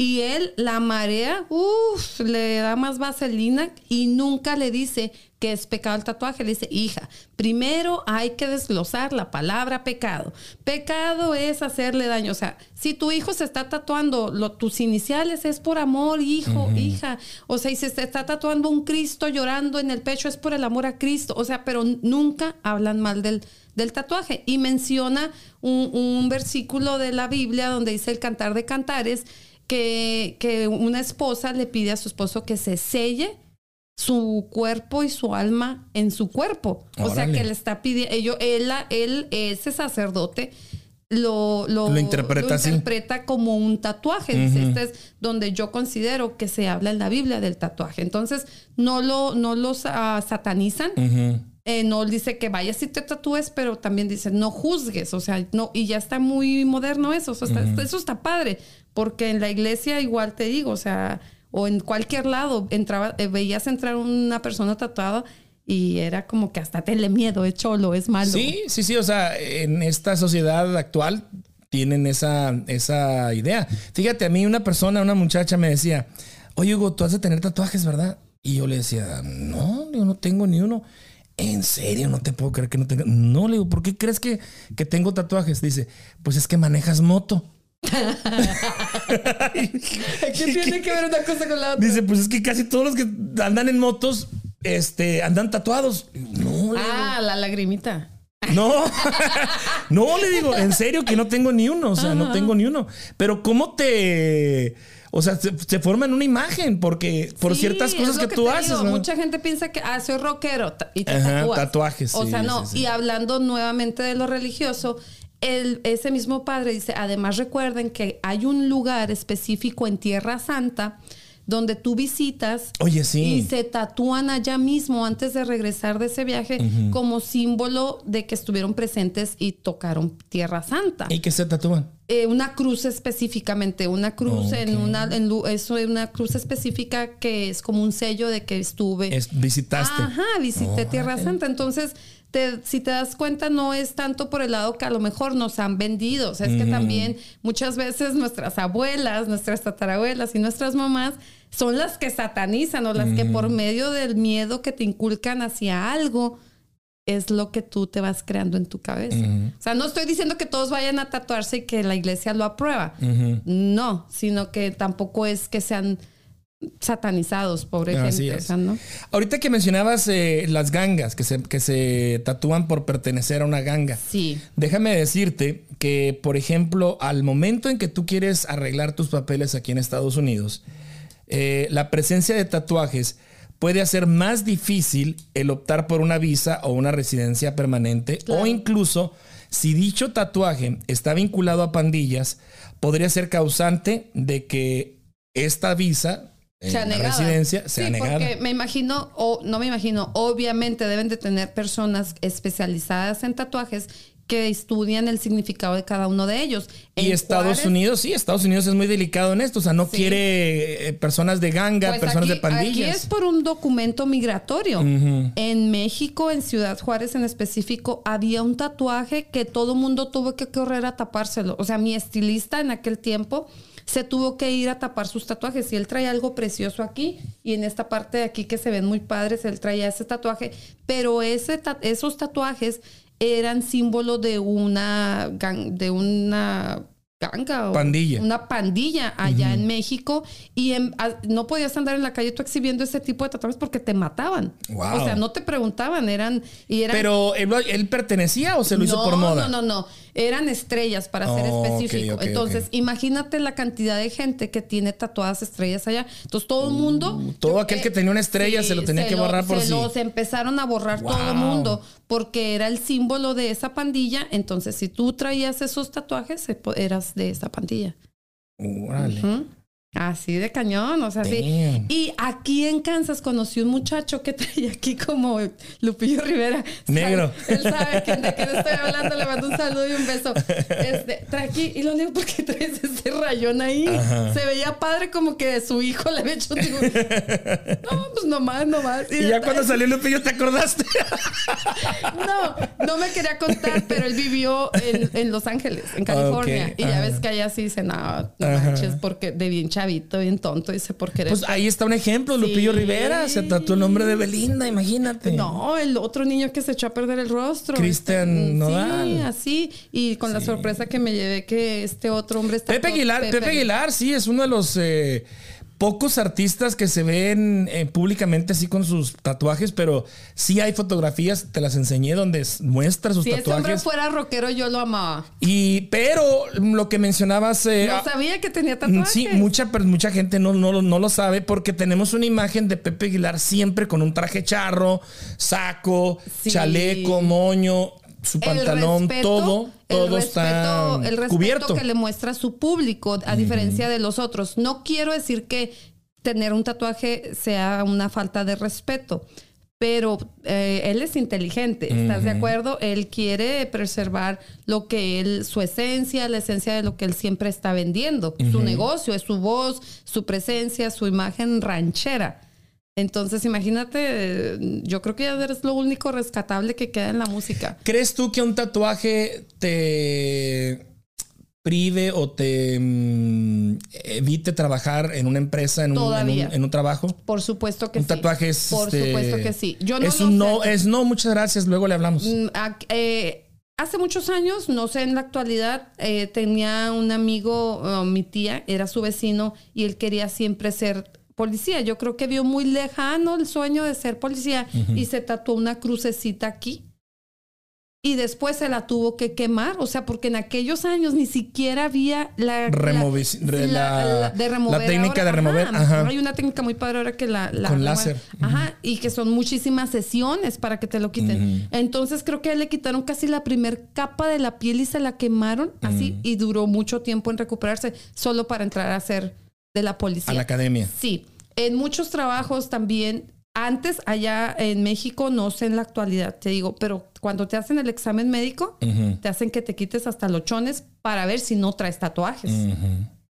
Y él la marea, uff, le da más vaselina y nunca le dice que es pecado el tatuaje. Le dice, hija, primero hay que desglosar la palabra pecado. Pecado es hacerle daño. O sea, si tu hijo se está tatuando lo- tus iniciales es por amor, hijo, hija. O sea, y se está tatuando un Cristo llorando en el pecho es por el amor a Cristo. O sea, pero nunca hablan mal del, del tatuaje. Y menciona un, un versículo de la Biblia donde dice el cantar de cantares que, que una esposa le pide a su esposo que se selle su cuerpo y su alma en su cuerpo. O sea, que le está pidiendo, ello- él, él, ese sacerdote, lo, lo, Lo interpreta como un tatuaje. Dice, este es donde yo considero que se habla en la Biblia del tatuaje. Entonces, no lo, no los ah, satanizan. Eh, no dice que vayas y te tatúes, pero también dice no juzgues, o sea, no, y ya está muy moderno eso, o sea, está- eso está padre, porque en la iglesia igual te digo, o sea, o en cualquier lado, entraba, eh, veías entrar una persona tatuada y era como que hasta tenle miedo, es cholo, es malo. Sí, sí, sí. O sea, en esta sociedad actual tienen esa, esa idea. Fíjate, a mí una persona, una muchacha me decía, oye Hugo, tú has de tener tatuajes, ¿verdad? Y yo le decía, no, yo no tengo ni uno. En serio, no te puedo creer que no tenga. No, le digo, ¿por qué crees que, que tengo tatuajes? Dice, pues es que manejas moto. [laughs] ¿Qué tiene que ver una cosa con la otra? Dice, pues es que casi todos los que andan en motos, este, andan tatuados. No, le Ah, la lagrimita. No, [laughs] no le digo, en serio que no tengo ni uno, o sea, no tengo ni uno. Pero ¿cómo te... O sea, se, se forma en una imagen porque por Sí, ciertas cosas que, tú haces, digo. ¿no? Mucha gente piensa que, ah, soy rockero y te Ajá, tatúas. tatuajes, O sí, sea, no. sí. Y hablando nuevamente de lo religioso, el, ese mismo padre dice, además recuerden que hay un lugar específico en Tierra Santa donde tú visitas Oye, sí. y se tatúan allá mismo antes de regresar de ese viaje como símbolo de que estuvieron presentes y tocaron Tierra Santa. ¿Y qué se tatúan? Eh, una cruz específicamente, una cruz en una, en eso es una cruz específica que es como un sello de que estuve. Es, visitaste. Ajá, visité Tierra Santa. Entonces, te- si te das cuenta, no es tanto por el lado que a lo mejor nos han vendido. O sea, es que también muchas veces nuestras abuelas, nuestras tatarabuelas y nuestras mamás son las que satanizan o las que por medio del miedo que te inculcan hacia algo es lo que tú te vas creando en tu cabeza. O sea, no estoy diciendo que todos vayan a tatuarse y que la iglesia lo aprueba. No, sino que tampoco es que sean satanizados, pobre Así gente. Ahorita que mencionabas eh, las gangas, que se, que se tatúan por pertenecer a una ganga. Sí. Déjame decirte que, por ejemplo, al momento en que tú quieres arreglar tus papeles aquí en Estados Unidos, eh, la presencia de tatuajes puede hacer más difícil el optar por una visa o una residencia permanente Claro. o incluso si dicho tatuaje está vinculado a pandillas, podría ser causante de que esta visa, eh, sea la residencia, sea sí, porque me imagino, o no me imagino, obviamente deben de tener personas especializadas en tatuajes que estudian el significado de cada uno de ellos. Y En Estados Juárez, Unidos, sí, Estados Unidos es muy delicado en esto. O sea, no Sí. quiere eh, personas de ganga, pues personas aquí- de pandillas. Aquí es por un documento migratorio. En México, en Ciudad Juárez en específico, había un tatuaje que todo mundo tuvo que correr a tapárselo. O sea, mi estilista en aquel tiempo se tuvo que ir a tapar sus tatuajes y él traía algo precioso aquí y en esta parte de aquí que se ven muy padres, él traía ese tatuaje, pero ese esos tatuajes eran símbolo de una gan- de una ganga o Pandilla. una pandilla allá en México y en- a- no podías andar en la calle tú exhibiendo ese tipo de tatuajes porque te mataban. Wow. O sea, no te preguntaban, eran y eran Pero ¿él, pertenecía o se lo hizo por moda? No, no, no. Eran estrellas para ser Oh, específico. Entonces, imagínate la cantidad de gente que tiene tatuadas estrellas allá. Entonces, todo el mundo. Uh, todo aquel que tenía una estrella se lo tenía que lo- borrar por se sí. los empezaron a borrar todo el mundo porque era el símbolo de esa pandilla. Entonces, si tú traías esos tatuajes, eras de esa pandilla. Órale. Así de cañón, o sea, sí. Y aquí en Kansas conocí un muchacho que [laughs] traía aquí como Lupillo Rivera. ¿Sabe? Negro. Él sabe que de quién estoy hablando, le mando un saludo y un beso. [laughs] Este, trae aquí, y lo digo porque traes ese rayón ahí. Ajá. Se veía padre como que su hijo le había hecho un digo, [laughs] No, pues nomás, nomás. Y ya cuando salió Lupillo, ¿te acordaste? No, no me quería contar, pero él vivió en, en Los Ángeles, en California. Ok, Y ya ves que allá sí dice, no, no manches, porque de bien chavito, bien tonto, dice, porque eres Pues ahí está un ejemplo, Lupillo Sí. Rivera. Se trató el nombre de Belinda, imagínate. No, el otro niño que se echó a perder el rostro. Cristian Este, Nodal. Sí, así. Y con la sorpresa que me llevé que este otro hombre está. Pepe Aguilar, Pepe, Aguilar, sí, es uno de los eh, pocos artistas que se ven eh, públicamente así con sus tatuajes, pero sí hay fotografías, te las enseñé, donde muestra sus Si ese hombre tatuajes. fuera rockero, yo lo amaba. Y, pero lo que mencionabas. eh, No ah, sabía que tenía mm, tatuajes. Sí, mucha, pero mucha gente no, no, lo- no lo sabe porque tenemos una imagen de Pepe Aguilar siempre con un traje charro, saco, Sí. chaleco, moño, su El pantalón, respeto- todo, el respeto- está el respeto cubierto. que le muestra a su público, a diferencia de los otros. No quiero decir que tener un tatuaje sea una falta de respeto, pero eh, él es inteligente, ¿estás de acuerdo? Él quiere preservar lo que él, su esencia, la esencia de lo que él siempre está vendiendo. Su negocio, es su voz, su presencia, su imagen ranchera. Entonces, imagínate, yo creo que ya eres lo único rescatable que queda en la música. ¿Crees tú que un tatuaje te prive o te mm, evite trabajar en una empresa, en un, en un- Todavía. en un trabajo? Por supuesto que un sí. tatuaje es. Por este, supuesto que sí. Yo no es un no, sé. es no, muchas gracias, luego le hablamos. Mm, eh, hace muchos años, no sé en la actualidad, eh, tenía un amigo, mi tía, era su vecino y él quería siempre ser policía. Yo creo que vio muy lejano el sueño de ser policía y se tatuó una crucecita aquí. Y después se la tuvo que quemar, o sea, porque en aquellos años ni siquiera había la, Removi- re- la- de remover la técnica ahora. de remover, ajá. Hay una técnica muy padre ahora que la, Con láser. Ajá, y que son muchísimas sesiones para que te lo quiten. Entonces creo que le quitaron casi la primer capa de la piel y se la quemaron así y duró mucho tiempo en recuperarse solo para entrar a ser de la policía. a la academia. Sí, en muchos trabajos también, antes allá en México, no sé en la actualidad, te digo, pero cuando te hacen el examen médico, te hacen que te quites hasta los chones para ver si no traes tatuajes.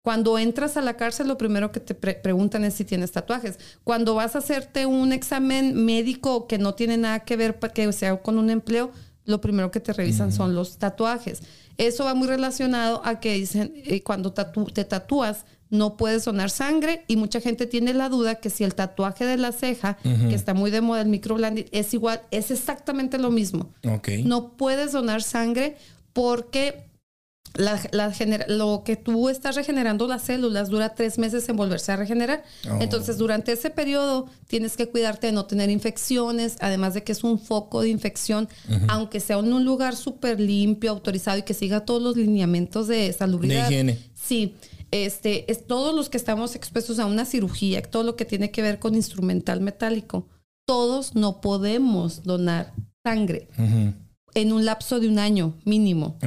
Cuando entras a la cárcel, lo primero que te pre- preguntan es si tienes tatuajes. Cuando vas a hacerte un examen médico que no tiene nada que ver que sea con un empleo, lo primero que te revisan son los tatuajes. Eso va muy relacionado a que dicen, eh, cuando tatu- te tatúas, no puedes donar sangre y mucha gente tiene la duda que si el tatuaje de la ceja, que está muy de moda, el microblading, es igual, es exactamente lo mismo. Ok. No puedes donar sangre porque la- la lo que tú estás regenerando las células dura tres meses en volverse a regenerar. Oh. Entonces, durante ese periodo tienes que cuidarte de no tener infecciones, además de que es un foco de infección, aunque sea en un lugar súper limpio, autorizado y que siga todos los lineamientos de salubridad. De higiene. Sí. Este, es todos los que estamos expuestos a una cirugía, todo lo que tiene que ver con instrumental metálico, todos no podemos donar sangre en un lapso de un año mínimo.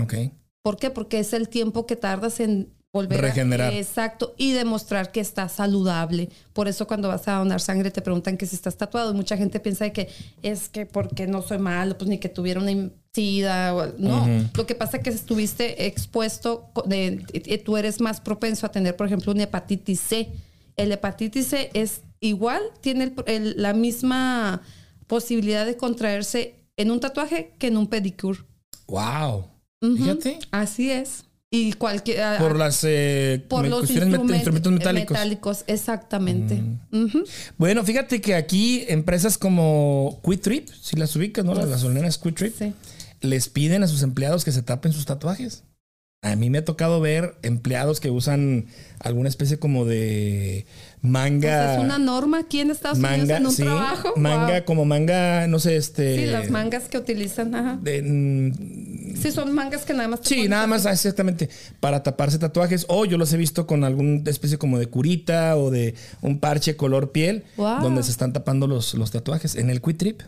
¿Por qué? Porque es el tiempo que tardas en volver Regenerar. a... Exacto. Y demostrar que estás saludable. Por eso cuando vas a donar sangre te preguntan que si estás tatuado. Y mucha gente piensa de que es que porque no soy malo, pues ni que tuviera una sida. o- no, lo que pasa es que estuviste expuesto, de, tú eres más propenso a tener, por ejemplo, una hepatitis C. El hepatitis C es igual, tiene el- el- la misma posibilidad de contraerse en un tatuaje que en un pedicure. Wow. Fíjate. Así es. Y cualquier... Por las eh, por los met- instrumentos metálicos. Mm. metálicos, exactamente. Ujú. Bueno, fíjate que aquí empresas como Quitrip, si las ubicas, ¿no? Las gasolineras Quitrip, Sí. Les piden a sus empleados que se tapen sus tatuajes. A mí me ha tocado ver empleados que usan alguna especie como de manga. Pues es una norma aquí en Estados Unidos manga, en un sí, trabajo. manga, Wow. como manga, no sé, este. Sí, las mangas que utilizan, ajá. de- mm, Sí, son mangas que nada más. Sí, nada más exactamente para taparse tatuajes. O yo los he visto con alguna especie como de curita o de un parche color piel Wow. donde se están tapando los, los tatuajes en el Quick Trip.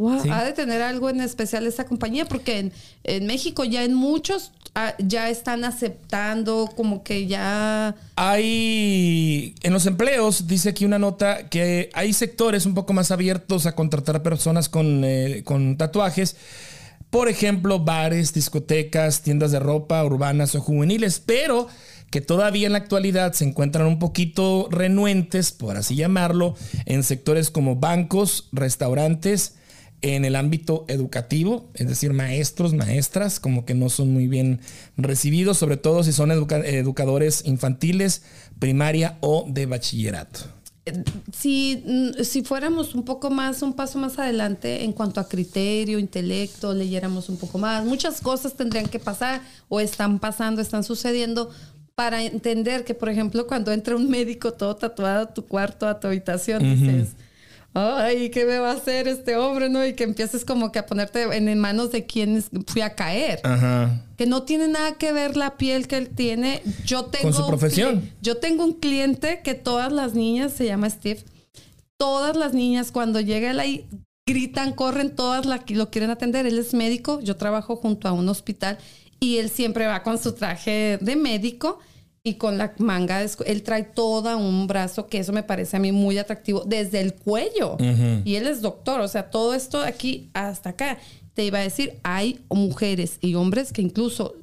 Wow, Sí. ha de tener algo en especial esta compañía, porque en, en México ya en muchos ah, ya están aceptando, como que ya. Hay, en los empleos, dice aquí una nota que hay sectores un poco más abiertos a contratar personas con, eh, con tatuajes. Por ejemplo, bares, discotecas, tiendas de ropa urbanas o juveniles, pero que todavía en la actualidad se encuentran un poquito renuentes, por así llamarlo, en sectores como bancos, restaurantes, en el ámbito educativo, es decir, maestros, maestras, como que no son muy bien recibidos, sobre todo si son educa- educadores infantiles, primaria o de bachillerato. Si, mm, si fuéramos un poco más, un paso más adelante en cuanto a criterio, intelecto, leyéramos un poco más, muchas cosas tendrían que pasar o están pasando, están sucediendo para entender que, por ejemplo, cuando entra un médico todo tatuado a tu cuarto, a tu habitación, dices, ay, ¿qué me va a hacer este hombre? ¿no? Y que empieces como que a ponerte en, manos de quienes fui a caer Ajá. que no tiene nada que ver la piel que él tiene. Yo tengo su un profesión. yo tengo un cliente que todas las niñas, se llama Steve, todas las niñas cuando llega él ahí gritan, corren, todas la, lo quieren atender. Él es médico, yo trabajo junto a un hospital y él siempre va con su traje de médico y con la manga, él trae todo un brazo, que eso me parece a mí muy atractivo, desde el cuello. Y él es doctor, o sea, todo esto de aquí hasta acá. Te iba a decir, hay mujeres y hombres que incluso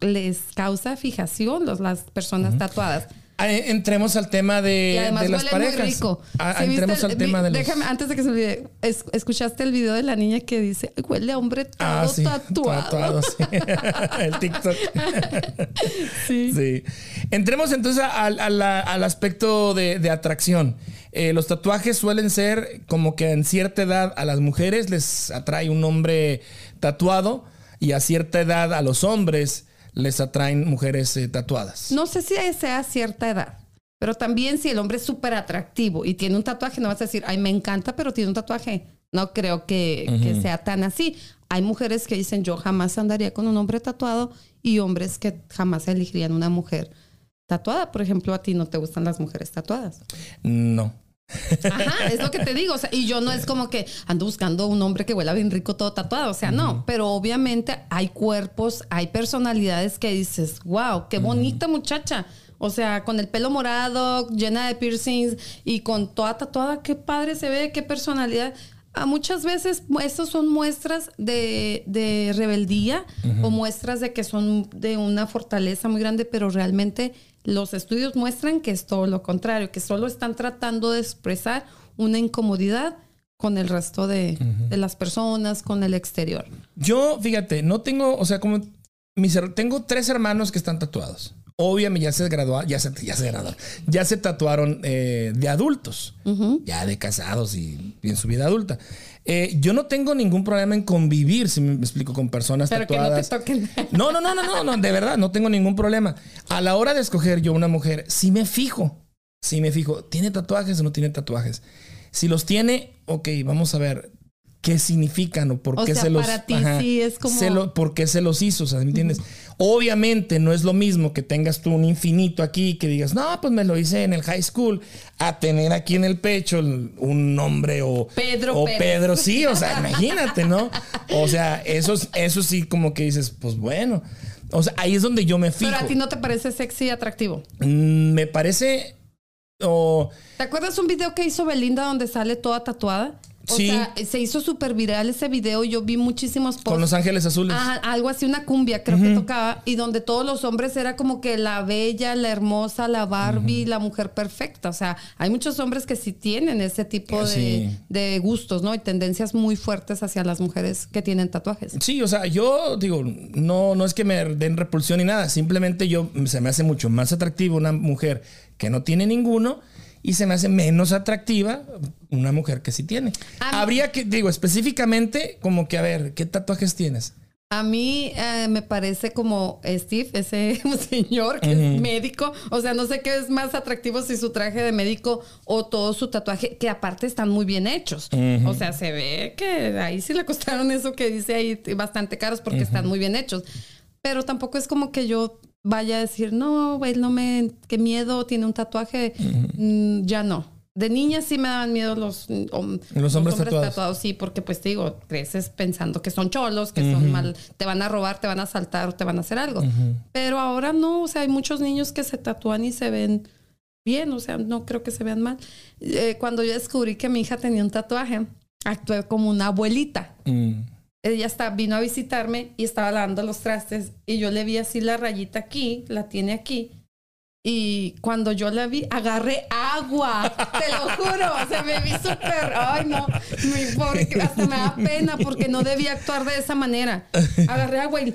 les causa fijación los, las personas tatuadas. Entremos al tema de, las parejas. muy rico. Ah, ¿Sí viste entremos el- al tema de los... Déjame, antes de que se olvide, es- ¿escuchaste el video de la niña que dice, huele a hombre todo Ah, sí, tatuado? tatuado, sí. [laughs] el TikTok. [laughs] Sí. Sí. Entremos entonces al, a la- al aspecto de, de atracción. Eh, los tatuajes suelen ser como que en cierta edad a las mujeres les atrae un hombre tatuado y a cierta edad a los hombres les atraen mujeres eh, tatuadas. No sé si sea cierta edad, pero también si el hombre es súper atractivo y tiene un tatuaje, no vas a decir, ay, me encanta, pero tiene un tatuaje. No creo que, que sea tan así. Hay mujeres que dicen, yo jamás andaría con un hombre tatuado y hombres que jamás elegirían una mujer tatuada. Por ejemplo, a ti no te gustan las mujeres tatuadas. No. Ajá, es lo que te digo. O sea, y yo no es como que ando buscando un hombre que huela bien rico todo tatuado. O sea, no. Pero obviamente hay cuerpos, hay personalidades que dices, wow, qué bonita muchacha. O sea, con el pelo morado, llena de piercings y con toda tatuada, qué padre se ve, qué personalidad. A muchas veces estos son muestras de, de rebeldía o muestras de que son de una fortaleza muy grande, pero realmente los estudios muestran que es todo lo contrario, que solo están tratando de expresar una incomodidad con el resto de, de las personas, con el exterior. Yo, fíjate, no tengo, o sea, como mis, tengo tres hermanos que están tatuados. Obviamente ya se graduaron, ya se, ya se graduaron, ya se tatuaron eh, de adultos, ya de casados y en su vida adulta. Eh, yo no tengo ningún problema en convivir, si me explico, con personas Pero que no te tatuadas. toquen. No, no, no, no, no, no, de verdad, no tengo ningún problema. A la hora de escoger yo una mujer, sí me fijo, sí me fijo, ¿tiene tatuajes o no tiene tatuajes? Si los tiene, ok, vamos a ver qué significan o por O qué sea, se los... para ti sí es como- se lo- ¿Por qué se los hizo? O sea, ¿me entiendes? Obviamente no es lo mismo que tengas tú un infinito aquí que digas, no, pues me lo hice en el high school, a tener aquí en el pecho un nombre o Pedro o Pérez. Pedro, sí, o sea, imagínate, ¿no? O sea, eso, es- eso sí como que dices, pues bueno. O sea, ahí es donde yo me fijo. Pero a ti no te parece sexy y atractivo. Mm, Me parece. o ¿Te acuerdas un video que hizo Belinda donde sale toda tatuada? O Sí. sea, se hizo súper viral ese video. Yo vi muchísimos con posts. los ángeles azules. Ajá, algo así, una cumbia creo que tocaba, y donde todos los hombres era como que la bella, la hermosa, la Barbie, la mujer perfecta. O sea, hay muchos hombres que sí tienen ese tipo de, Sí. de gustos, ¿no? Y tendencias muy fuertes hacia las mujeres que tienen tatuajes. Sí, o sea, yo digo, no, no es que me den repulsión ni nada, simplemente yo se me hace mucho más atractiva una mujer que no tiene ninguno y se me hace menos atractiva una mujer que sí tiene. A mí- Habría que, digo, específicamente, como que, a ver, ¿qué tatuajes tienes? A mí eh, me parece como Steve, ese [laughs] señor que es médico. O sea, no sé qué es más atractivo si su traje de médico o todo su tatuaje, que aparte están muy bien hechos. O sea, se ve que ahí sí le costaron eso que dice ahí bastante caros porque están muy bien hechos. Pero tampoco es como que yo vaya a decir, no, güey, no me, qué miedo, tiene un tatuaje. Mm, ya no. De niña sí me daban miedo los, mm, hom- Los hombres tatuados. Sí, porque pues te digo, creces pensando que son cholos, que son mal, te van a robar, te van a asaltar o te van a hacer algo. Pero ahora no, o sea, hay muchos niños que se tatúan y se ven bien, o sea, no creo que se vean mal. Eh, cuando yo descubrí que mi hija tenía un tatuaje, actué como una abuelita. Mm. Ella está, vino a visitarme y estaba lavando los trastes y yo le vi así la rayita aquí, la tiene aquí. Y cuando yo la vi, agarré agua, te lo juro, o sea, me vi súper, ay no, pobre, hasta me da pena porque no debía actuar de esa manera. Agarré agua y,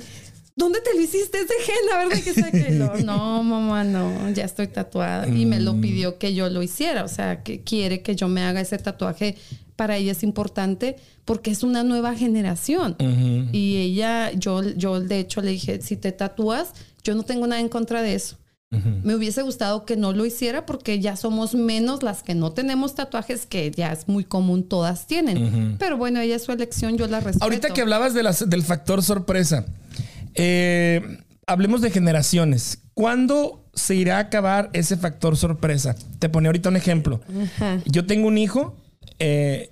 ¿dónde te lo hiciste? Es de henna, ¿verdad? Que sé que no, no, mamá, no, ya estoy tatuada. Y me lo pidió que yo lo hiciera, o sea, que quiere que yo me haga ese tatuaje. Para ella es importante porque es una nueva generación. Y ella, yo, yo de hecho le dije, si te tatúas, yo no tengo nada en contra de eso. Me hubiese gustado que no lo hiciera porque ya somos menos las que no tenemos tatuajes, que ya es muy común, todas tienen. Pero bueno, ella es su elección, yo la respeto. Ahorita que hablabas de las- del factor sorpresa, eh, hablemos de generaciones. ¿Cuándo se irá a acabar ese factor sorpresa? Te ponía ahorita un ejemplo. Ajá. Yo tengo un hijo. Eh,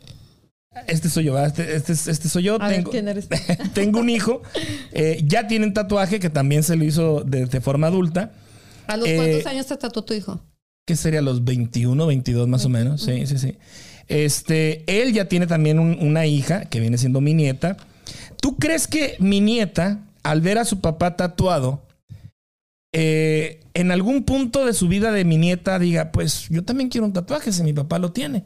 este soy yo. Este, este es- este soy yo. A ver, tengo, ¿quién eres? [laughs] tengo un hijo. eh, ya tiene un tatuaje que también se lo hizo de, de forma adulta. ¿A los Eh, cuántos años te tatuó tu hijo? que sería los 21, 22 más o menos. Sí, sí, sí. Este, él ya tiene también un- una hija que viene siendo mi nieta. ¿Tú crees que mi nieta, al ver a su papá tatuado, eh, en algún punto de su vida de mi nieta diga, pues yo también quiero un tatuaje si mi papá lo tiene?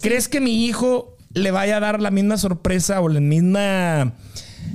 ¿Crees que mi hijo le vaya a dar la misma sorpresa o la misma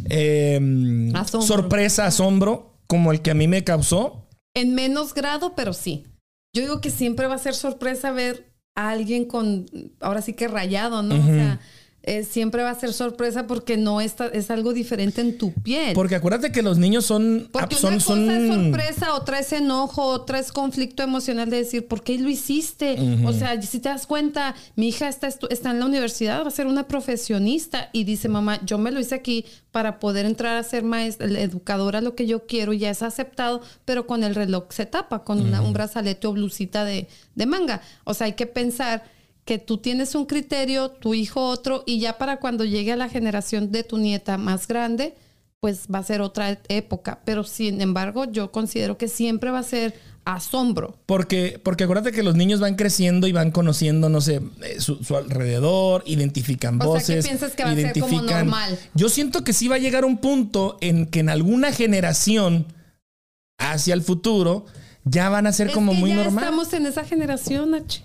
eh, Asombro. sorpresa, asombro, como el que a mí me causó? En menos grado, pero sí. Yo digo que siempre va a ser sorpresa ver a alguien con, ahora sí que rayado, ¿no? O sea, eh, siempre va a ser sorpresa porque no está, es algo diferente en tu piel. Porque acuérdate que los niños son... Porque son, una cosa son- es sorpresa, otra es enojo, otra es conflicto emocional de decir, ¿por qué lo hiciste? O sea, si te das cuenta, mi hija está, está en la universidad, va a ser una profesionista y dice, mamá, yo me lo hice aquí para poder entrar a ser maestra, educadora, lo que yo quiero, ya es aceptado, pero con el reloj se tapa, con una- un brazalete o blusita de, de manga. O sea, hay que pensar que tú tienes un criterio, tu hijo otro, y ya para cuando llegue a la generación de tu nieta más grande, pues va a ser otra época. Pero sin embargo, yo considero que siempre va a ser asombro. Porque, porque acuérdate que los niños van creciendo y van conociendo, no sé, eh, su, su alrededor, identifican O sea, ¿qué voces. piensas que va a ser como identifican- normal? Yo siento que sí va a llegar un punto en que en alguna generación hacia el futuro ya van a ser Es como que muy ya normal. estamos en esa generación, H.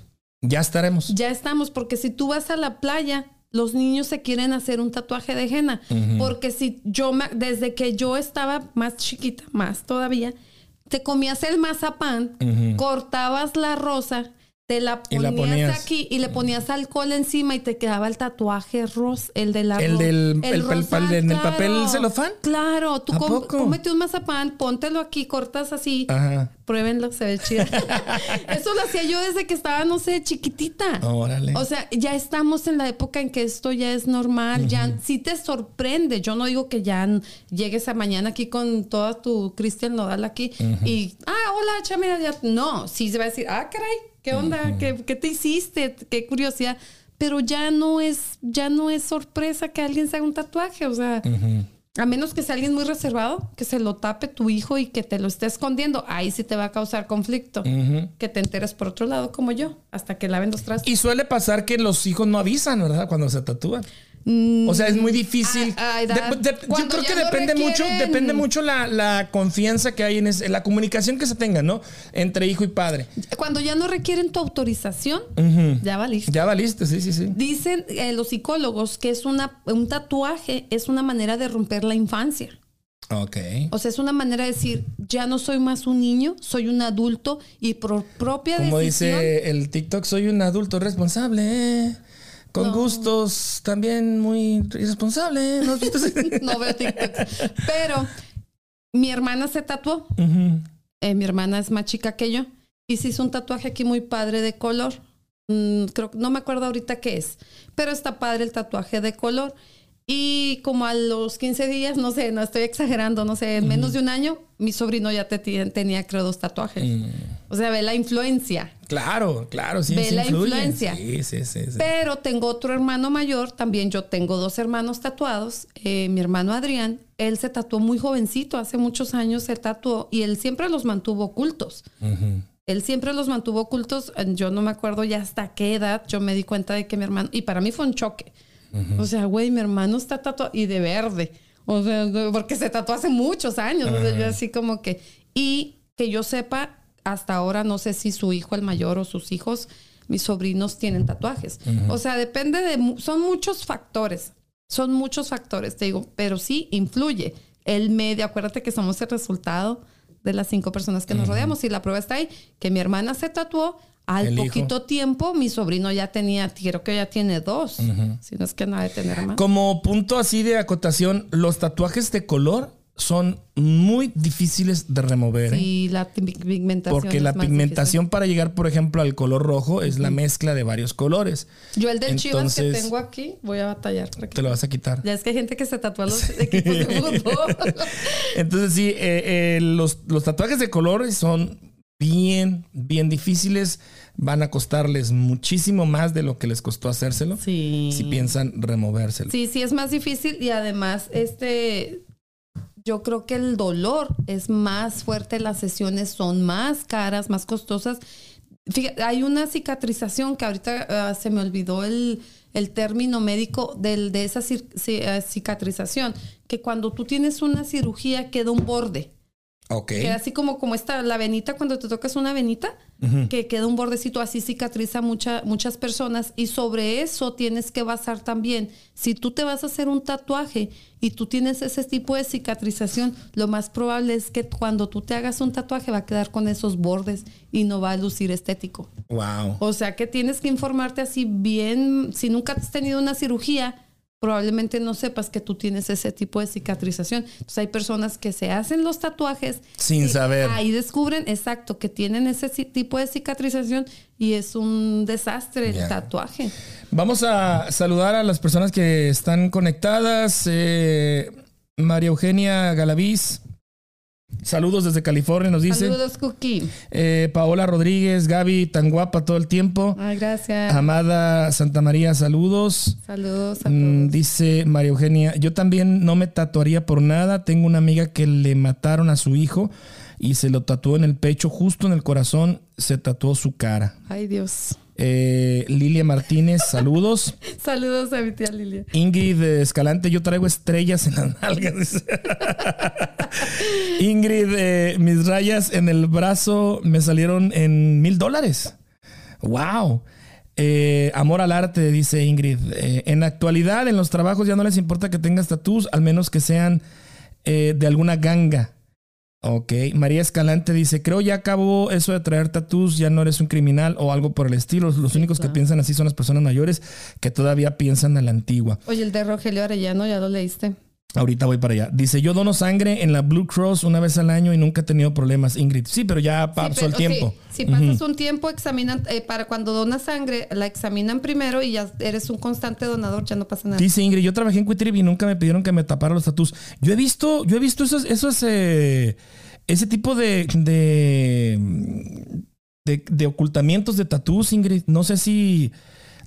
Ya estaremos. Ya estamos, porque si tú vas a la playa, los niños se quieren hacer un tatuaje de henna. Porque si yo, desde que yo estaba más chiquita, más todavía, te comías el mazapán, cortabas la rosa, te la ponías, la ponías. aquí y le ponías alcohol encima y te quedaba el tatuaje rosa, el de la El del- el- el- rosal, el- en el papel celofán. Claro, tú ¿A com- cómete un mazapán, póntelo aquí, cortas así. Ajá. Pruébenlo, se ve chido. [laughs] Eso lo hacía yo desde que estaba, no sé, chiquitita. Órale. O sea, ya estamos en la época en que esto ya es normal, ya sí te sorprende. Yo no digo que ya llegues a mañana aquí con toda tu Cristian Nodal aquí y, ah, hola, chamera, ya. No, sí se va a decir, ah, caray, ¿qué onda? ¿Qué, qué te hiciste? Qué curiosidad. Pero ya no es, ya no es sorpresa que alguien se haga un tatuaje. O sea, a menos que sea alguien muy reservado, que se lo tape tu hijo y que te lo esté escondiendo, ahí sí te va a causar conflicto. Que te enteres por otro lado, como yo, hasta que laven los trastos. Y suele pasar que los hijos no avisan, ¿verdad? Cuando se tatúan. O sea, es muy difícil. a- a edad. De- de- yo creo que depende mucho, depende mucho la, la confianza que hay en, es- en la comunicación que se tenga, ¿no? Entre hijo y padre. Cuando ya no requieren tu autorización, ya valiste. Ya valiste, sí, sí, sí. Dicen eh, los psicólogos que es una, un tatuaje es una manera de romper la infancia. Ok. O sea, es una manera de decir, ya no soy más un niño, soy un adulto y por propia Como decisión. dice el TikTok, soy un adulto responsable. Con No. gustos también muy irresponsable. ¿no? [laughs] no veo TikTok. Pero mi hermana se tatuó. Eh, mi hermana es más chica que yo. Y se hizo un tatuaje aquí muy padre de color. Mm, creo no me acuerdo ahorita qué es. Pero está padre el tatuaje de color. Y como a los 15 días, no sé, no estoy exagerando, no sé, en menos de un año, mi sobrino ya te- tenía, creo, dos tatuajes. O sea, ve la influencia Claro, claro, sí. Ve sí la influye. influencia. Sí, sí, sí. sí. Pero tengo otro hermano mayor, también yo tengo dos hermanos tatuados. Eh, mi hermano Adrián, él se tatuó muy jovencito, hace muchos años se tatuó y él siempre los mantuvo ocultos. Él siempre los mantuvo ocultos. Yo no me acuerdo ya hasta qué edad yo me di cuenta de que mi hermano, y para mí fue un choque. O sea, güey, mi hermano está tatuado y de verde. O sea, porque se tatuó hace muchos años. O sea, yo así como que, y que yo sepa, hasta ahora no sé si su hijo, el mayor, o sus hijos, mis sobrinos tienen tatuajes. O sea, depende de, son muchos factores. Son muchos factores, te digo, pero sí influye. El medio, acuérdate que somos el resultado de las cinco personas que nos rodeamos. Y la prueba está ahí, que mi hermana se tatuó. Al El hijo. poquito tiempo, mi sobrino ya tenía, creo que ya tiene dos. Si no es que nada de tener más. Como punto así de acotación, los tatuajes de color son muy difíciles de remover. ¿eh? Sí, la pi- pigmentación. Porque es la más pigmentación para llegar, por ejemplo, al color rojo es la mezcla de varios colores. Yo el de Chivas que Entonces- tengo aquí, voy a batallar. para Te lo vas a quitar. Ya es que hay gente que se tatúa los equipos de fútbol. [laughs] Entonces sí, eh, eh, los, los tatuajes de color son bien, bien difíciles. Van a costarles muchísimo más de lo que les costó hacérselo. Sí. Si piensan removérselo. Sí, sí es más difícil y además, este, yo creo que el dolor es más fuerte, las sesiones son más caras, más costosas. Fíjate, hay una cicatrización que ahorita ah, se me olvidó el, el término médico del, de esa eh, cicatrización, que cuando tú tienes una cirugía queda un borde. Ok. Queda así como, como esta, la venita, cuando te tocas una venita, que queda un bordecito, así cicatriza mucha, muchas personas. Y sobre eso tienes que basar también. Si tú te vas a hacer un tatuaje y tú tienes ese tipo de cicatrización, lo más probable es que cuando tú te hagas un tatuaje va a quedar con esos bordes y no va a lucir estético. Wow. O sea que tienes que informarte así bien. Si nunca has tenido una cirugía, probablemente no sepas que tú tienes ese tipo de cicatrización. Entonces hay personas que se hacen los tatuajes Sin saber. Ahí descubren, exacto, que tienen ese tipo de cicatrización y es un desastre el tatuaje. Vamos a saludar a las personas que están conectadas. Eh, María Eugenia Galaviz. Saludos desde California, nos dice. Saludos, Cookie. Eh, Paola Rodríguez, Gaby, tan guapa todo el tiempo. Ay, gracias. Amada Santa María, saludos. Saludos a Mm, dice María Eugenia, yo también no me tatuaría por nada. Tengo una amiga que le mataron a su hijo y se lo tatuó en el pecho, justo en el corazón, se tatuó su cara. Ay, Dios. Eh, Lilia Martínez, saludos. [laughs] Saludos a mi tía Lilia. Ingrid Escalante, yo traigo estrellas en las nalgas. [laughs] Ingrid, eh, mis rayas en el brazo me salieron en mil dólares. Wow. Eh, amor al arte, dice Ingrid. Eh, en la actualidad, en los trabajos ya no les importa que tengas tatús, al menos que sean eh, de alguna ganga. Ok. María Escalante dice: Creo ya acabó eso de traer tatús, ya no eres un criminal o algo por el estilo. Los únicos que piensan así son las personas mayores que todavía piensan a la antigua. Oye, el de Rogelio Arellano, ¿ya lo leíste? Ahorita voy para allá. Dice, yo dono sangre en la Blue Cross una vez al año y nunca he tenido problemas, Ingrid. Sí, pero ya pasó Sí, el tiempo. sí, si pasas un tiempo, examinan, eh, para cuando donas sangre, la examinan primero y ya eres un constante donador, ya no pasa nada. Dice Ingrid, yo trabajé en Quitrib y nunca me pidieron que me tapara los tatús. Yo he visto, yo he visto esos, esos eh, ese tipo de, de, de, de ocultamientos de tatús, Ingrid. No sé si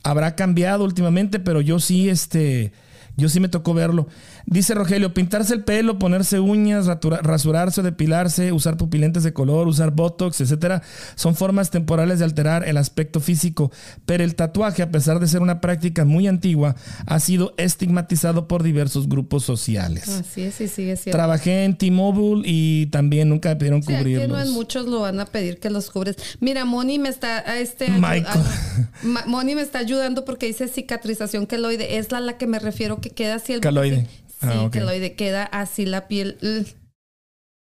habrá cambiado últimamente, pero yo sí, este, yo sí me tocó verlo. Dice Rogelio, pintarse el pelo, ponerse uñas, ratura- rasurarse o depilarse, usar pupilentes de color, usar botox, etcétera, son formas temporales de alterar el aspecto físico. Pero el tatuaje, a pesar de ser una práctica muy antigua, ha sido estigmatizado por diversos grupos sociales. Así es, sí, sigue siendo. Trabajé en T-Mobile y también nunca me pidieron Sí, cubrirlos. no muchos lo van a pedir que los cubres. Mira, Moni me está a este Michael. a- Ma- Moni me está ayudando porque dice cicatrización queloide. Es la la que me refiero que queda así el Caloide. Sí, Ah, ok. queloide queda así la piel.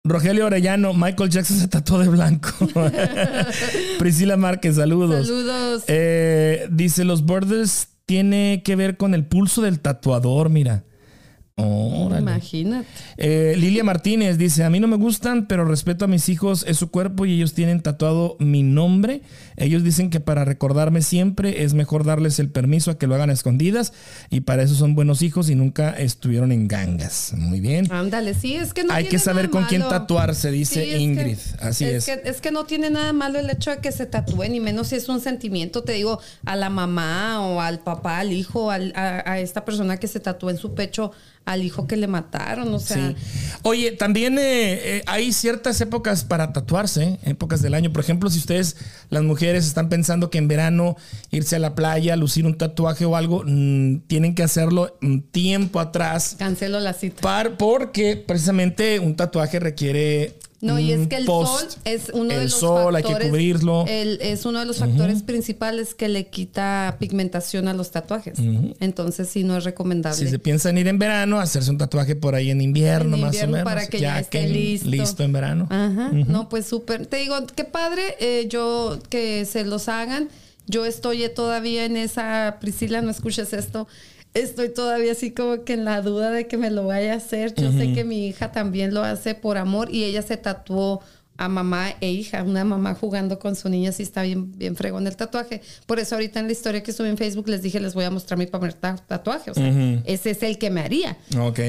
Rogelio Orellano, Michael Jackson se tatuó de blanco. [laughs] Priscila Márquez, saludos. Saludos. Eh, dice, los borders tiene que ver con el pulso del tatuador, mira. Órale. Imagínate. Eh, Lilia Martínez dice, a mí no me gustan, pero respeto a mis hijos, es su cuerpo y ellos tienen tatuado mi nombre. Ellos dicen que para recordarme siempre es mejor darles el permiso a que lo hagan a escondidas y para eso son buenos hijos y nunca estuvieron en gangas. Muy bien. Ándale, sí, es que no Hay que tiene saber nada con quién malo. tatuarse, dice Sí, es que- Ingrid. Así es. Que, es que no tiene nada malo el hecho de que se tatúen, ni menos si es un sentimiento, te digo, a la mamá o al papá, al hijo, al- a, a esta persona que se tatúa en su pecho, al hijo que le mataron, o sea. Sí. Oye, también eh, eh, hay ciertas épocas para tatuarse, ¿eh? épocas del año. Por ejemplo, si ustedes, las mujeres, están pensando que en verano irse a la playa, lucir un tatuaje o algo, mm, tienen que hacerlo un tiempo atrás. Cancelo la cita. par- porque precisamente un tatuaje requiere. No, y es un que el post. sol es uno de los sol, hay que factores- cubrirlo. el- es uno de los factores principales que le quita pigmentación a los tatuajes. Entonces, sí, no es recomendable. Si se piensa en ir en verano, hacerse un tatuaje por ahí en invierno, En más o menos. para que ya esté listo. listo en verano. Ajá, no, pues súper. Te digo, qué padre eh, yo que se los hagan. Yo estoy todavía en esa, Priscila, no escuches esto. Estoy todavía así como que en la duda de que me lo vaya a hacer. Yo sé que mi hija también lo hace por amor y ella se tatuó a mamá e hija, una mamá jugando con su niña, sí está bien, bien fregón el tatuaje. Por eso ahorita en la historia que subí en Facebook les dije, les voy a mostrar mi primer ta- tatuaje. O sea, ese es el que me haría. Ok.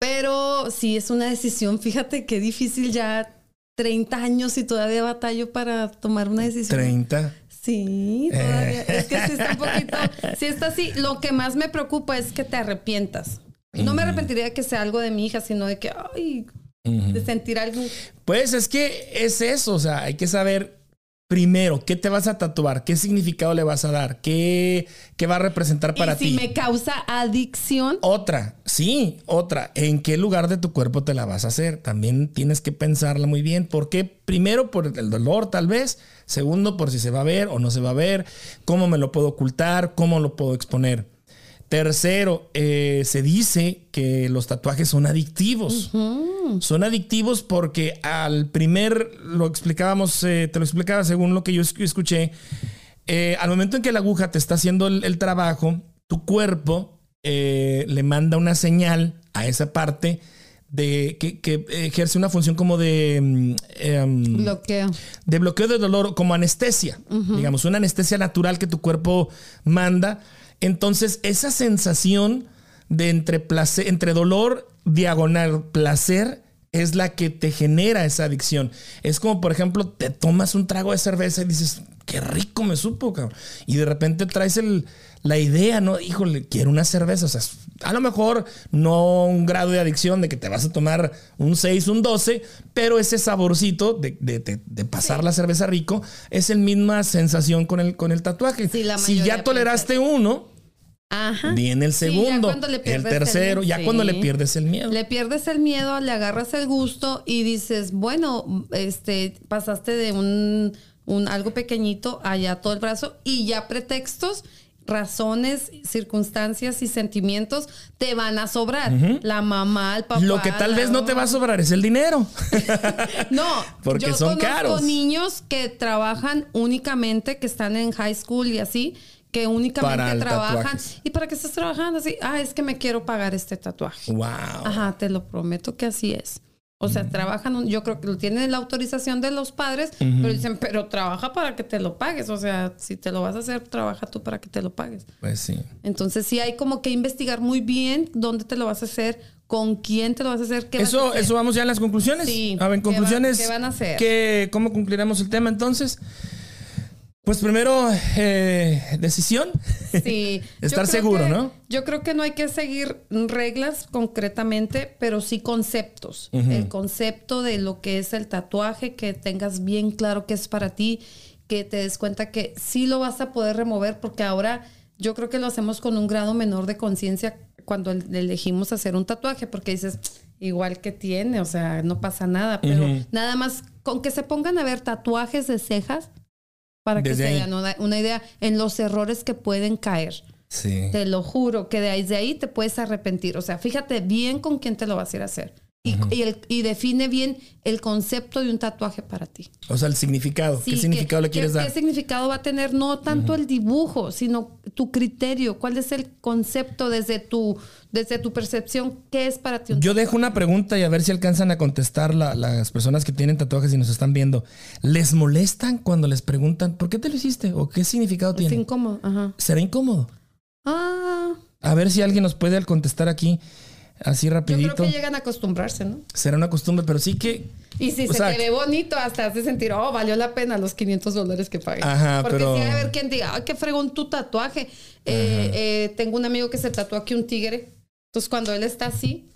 Pero sí es una decisión, fíjate qué difícil ya 30 años y todavía batallo para tomar una decisión. 30. Sí, todavía. Es que sí está un poquito, [laughs] sí está así. Lo que más me preocupa es que te arrepientas. No me arrepentiría de que sea algo de mi hija, sino de que, ay, de sentir algo. Pues es que es eso, o sea, hay que saber primero qué te vas a tatuar, qué significado le vas a dar, qué, qué va a representar para y si ti. me causa adicción, Otra, sí, otra, ¿en qué lugar de tu cuerpo te la vas a hacer? También tienes que pensarla muy bien. ¿Por qué? Primero, por el dolor, tal vez. Segundo, por si se va a ver o no se va a ver. ¿Cómo me lo puedo ocultar? ¿Cómo lo puedo exponer? Tercero, eh, se dice que los tatuajes son adictivos. Son adictivos porque al primer, lo explicábamos, eh, te lo explicaba según lo que yo es- escuché, eh, al momento en que la aguja te está haciendo el, el trabajo, tu cuerpo le manda una señal a esa parte de que, que ejerce una función como de, mm, em, bloqueo. de bloqueo de dolor, como anestesia, digamos, una anestesia natural que tu cuerpo manda. Entonces, esa sensación de entre, placer, entre dolor diagonal placer es la que te genera esa adicción. Es como, por ejemplo, te tomas un trago de cerveza y dices, qué rico me supo, cabrón. Y de repente traes el, la idea, ¿no? Híjole, quiero una cerveza. O sea, a lo mejor no un grado de adicción de que te vas a tomar un 6, un 12, pero ese saborcito de, de- de- de pasar la cerveza rico es el misma sensación con el, con el tatuaje. Sí, la si ya toleraste uno, Ajá. viene el segundo, el tercero, el- ya cuando le pierdes el miedo. Le pierdes el miedo, le agarras el gusto y dices, bueno, este, pasaste de un, un algo pequeñito allá todo el brazo y ya pretextos, razones, circunstancias y sentimientos te van a sobrar. La mamá, el papá. Lo que tal vez no te va a sobrar es el dinero. [laughs] No, [laughs] Porque yo son conozco caros. niños que trabajan únicamente, que están en high school y así, que únicamente trabajan. tatuajes. ¿Y para qué estás trabajando así? Ah, es que me quiero pagar este tatuaje. wow. Ajá, te lo prometo que así es. O sea, trabajan, un- yo creo que lo tienen la autorización de los padres, pero dicen, pero trabaja para que te lo pagues. O sea, si te lo vas a hacer, trabaja tú para que te lo pagues. Pues sí. Entonces sí hay como que investigar muy bien dónde te lo vas a hacer, con quién te lo vas a hacer, qué vas a Eso, hacer. eso vamos ya en las conclusiones. Sí. A ver, en ¿Qué van- conclusiones. qué van a hacer? ¿qué- ¿Cómo concluiremos el tema entonces? Pues primero, eh, decisión. Sí. [laughs] Estar seguro, que- ¿no? Yo creo que no hay que seguir reglas concretamente, pero sí conceptos. El concepto de lo que es el tatuaje, que tengas bien claro que es para ti, que te des cuenta que sí lo vas a poder remover, porque ahora yo creo que lo hacemos con un grado menor de conciencia cuando el- elegimos hacer un tatuaje, porque dices, igual que tiene, o sea, no pasa nada, pero nada más con que se pongan a ver tatuajes de cejas para que se den una, una idea en los errores que pueden caer. Sí. Te lo juro, que de ahí, de ahí te puedes arrepentir. O sea, fíjate bien con quién te lo vas a ir a hacer. Y, y el- y define bien el concepto de un tatuaje para ti. O sea, el significado. Sí, ¿Qué significado le quieres dar? ¿Qué significado va a tener? No tanto el dibujo, sino tu criterio. ¿Cuál es el concepto desde tu, desde tu percepción? ¿Qué es para ti un Yo dejo una pregunta y a ver si alcanzan a contestar la- las personas que tienen tatuajes y nos están viendo. ¿Les molestan cuando les preguntan por qué te lo hiciste o qué significado tatuaje? Es tiene? incómodo. Ajá. ¿Será incómodo? Ah, A ver si alguien nos puede contestar aquí así yo creo rapidito. que llegan a acostumbrarse, ¿no? Será una costumbre, pero sí que... Y si se sea, te ve bonito, hasta hace sentir, oh, valió la pena los 500 dólares que pagué. Ajá, Porque pero- si hay a ver quien diga, ay, qué fregón tu tatuaje. Eh, eh, tengo un amigo que se tatuó aquí un tigre. Entonces, cuando él está así,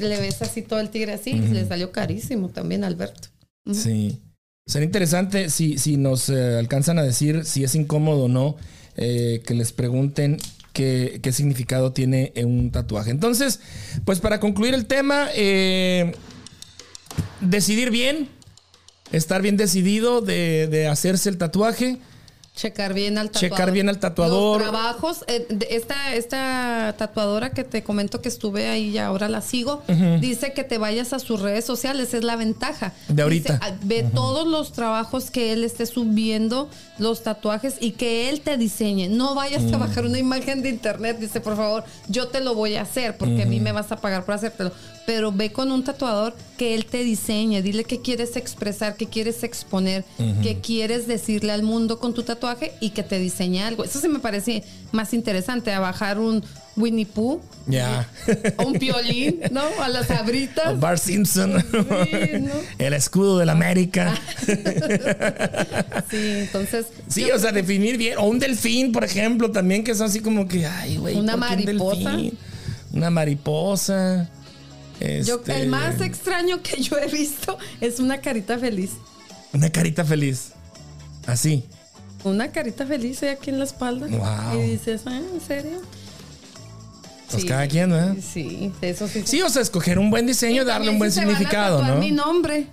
le ves así todo el tigre así, y le salió carísimo también, Alberto. Sí. Sería interesante si, si nos eh, alcanzan a decir si es incómodo o no que les pregunten qué, significado tiene un tatuaje. Entonces, pues para concluir el tema, eh, decidir bien, estar bien decidido de, de hacerse el tatuaje. Checar bien al tatuador. Checar bien al tatuador. Los trabajos. eh, esta, esta tatuadora que te comento que estuve ahí y ahora la sigo, dice que te vayas a sus redes sociales. Es la ventaja. De ahorita. Dice, ah, ve todos los trabajos que él esté subiendo, los tatuajes y que él te diseñe. No vayas Mm. a bajar una imagen de internet. Dice, por favor, yo te lo voy a hacer porque a mí me vas a pagar por hacértelo. Pero ve con un tatuador que él te diseñe. Dile qué quieres expresar, qué quieres exponer, qué quieres decirle al mundo con tu tatuaje y que te diseñe algo. Eso sí me parece más interesante a bajar un Winnie Pooh. Ya. O un piolín, ¿no? A las abritas. Bart Simpson. Sí, ¿no? El escudo de la América. [laughs] Sí, entonces. Sí, yo- o sea, definir bien. O un delfín, por ejemplo, también, que es así como que, ay, güey. Una ¿por qué un mariposa. Una mariposa. yo- Este, el más extraño que yo he visto es una carita feliz. Una carita feliz. Así. Una carita feliz ahí aquí en la espalda. Wow. Y dices, ah, ¿en serio? Pues cada quien, ¿verdad? Sí, eso sí. Sí, o sea, escoger un buen diseño, Y darle un buen si se van a significado, tatuar ¿no? mi nombre.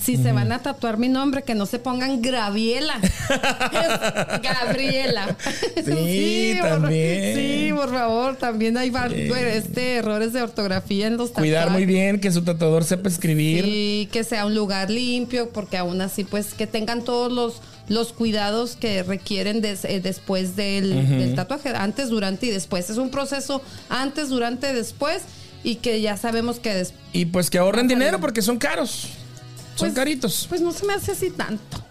Si se van a tatuar mi nombre, que no se pongan Graviela. [laughs] Gabriela. Sí, [laughs] por- también. sí, por favor. También hay este, errores de ortografía en los tatuajes. Cuidar muy bien que su tatuador sepa escribir. Sí, que sea un lugar limpio, porque aún así, pues, que tengan todos los, los cuidados que requieren des- eh, después del, del tatuaje, antes, durante y después. Es un proceso antes, durante, después, y que ya sabemos que después. Y pues que ahorren dinero porque son caros. Son Pues- caritos. Pues no se me hace así tanto.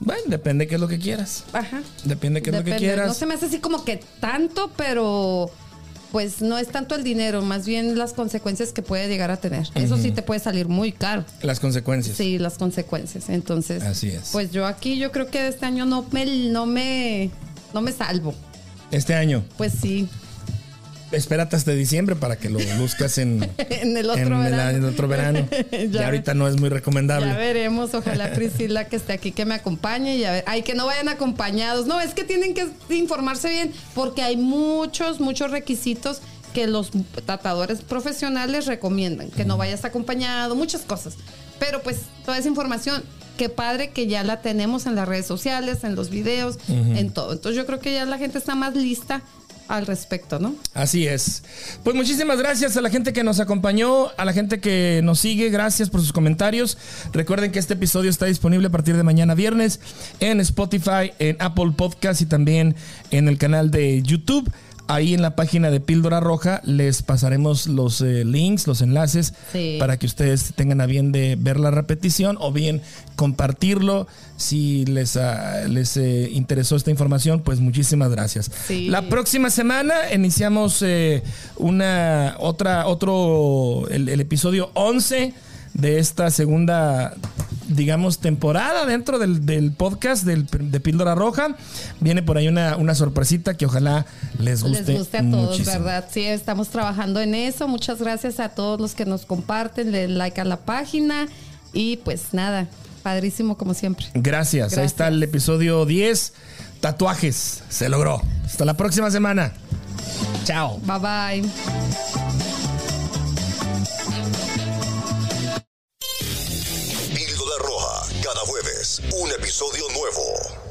Bueno, depende qué es lo que quieras. Ajá. Depende qué es lo que quieras. No se me hace así como que tanto, pero pues no es tanto el dinero, más bien las consecuencias que puede llegar a tener. Eso sí te puede salir muy caro. Las consecuencias. Sí, las consecuencias. Entonces, Así es. Pues yo aquí yo creo que este año no me no me no me salvo. Este año. Pues sí, Espérate hasta diciembre para que lo buscas en, [laughs] en el otro en el, en el otro verano. [laughs] Ya ya ahorita no es muy Ya recomendable. veremos, ojalá Priscila que esté aquí que me acompañe y a ver, ay que no vayan acompañados. No, es que tienen que informarse bien porque hay muchos muchos requisitos que los tratadores profesionales recomiendan, que no vayas acompañado, muchas cosas. Pero pues toda esa información, qué padre que ya la tenemos en las redes sociales, en los videos, en todo. Entonces yo creo que ya la gente está más lista al respecto, ¿no? Así es. Pues muchísimas gracias a la gente que nos acompañó, a la gente que nos sigue, gracias por sus comentarios. Recuerden que este episodio está disponible a partir de mañana viernes en Spotify, en Apple Podcast y también en el canal de YouTube. Ahí en la página de Píldora Roja les pasaremos los eh, links, los enlaces Sí. para que ustedes tengan a bien de ver la repetición o bien compartirlo. Si les, ah, les eh, interesó esta información, pues muchísimas gracias. Sí. La próxima semana iniciamos eh, una otra otro el, el episodio 11 de esta segunda digamos temporada dentro del, del podcast del, de Píldora Roja viene por ahí una, una sorpresita que ojalá les guste, les guste a todos, muchísimo. ¿verdad? Sí, estamos trabajando en eso. Muchas gracias a todos los que nos comparten, le like a la página y pues nada, padrísimo como siempre. Gracias. Ahí está el episodio 10 tatuajes se logró hasta la próxima semana chao Bye bye. Un episodio nuevo.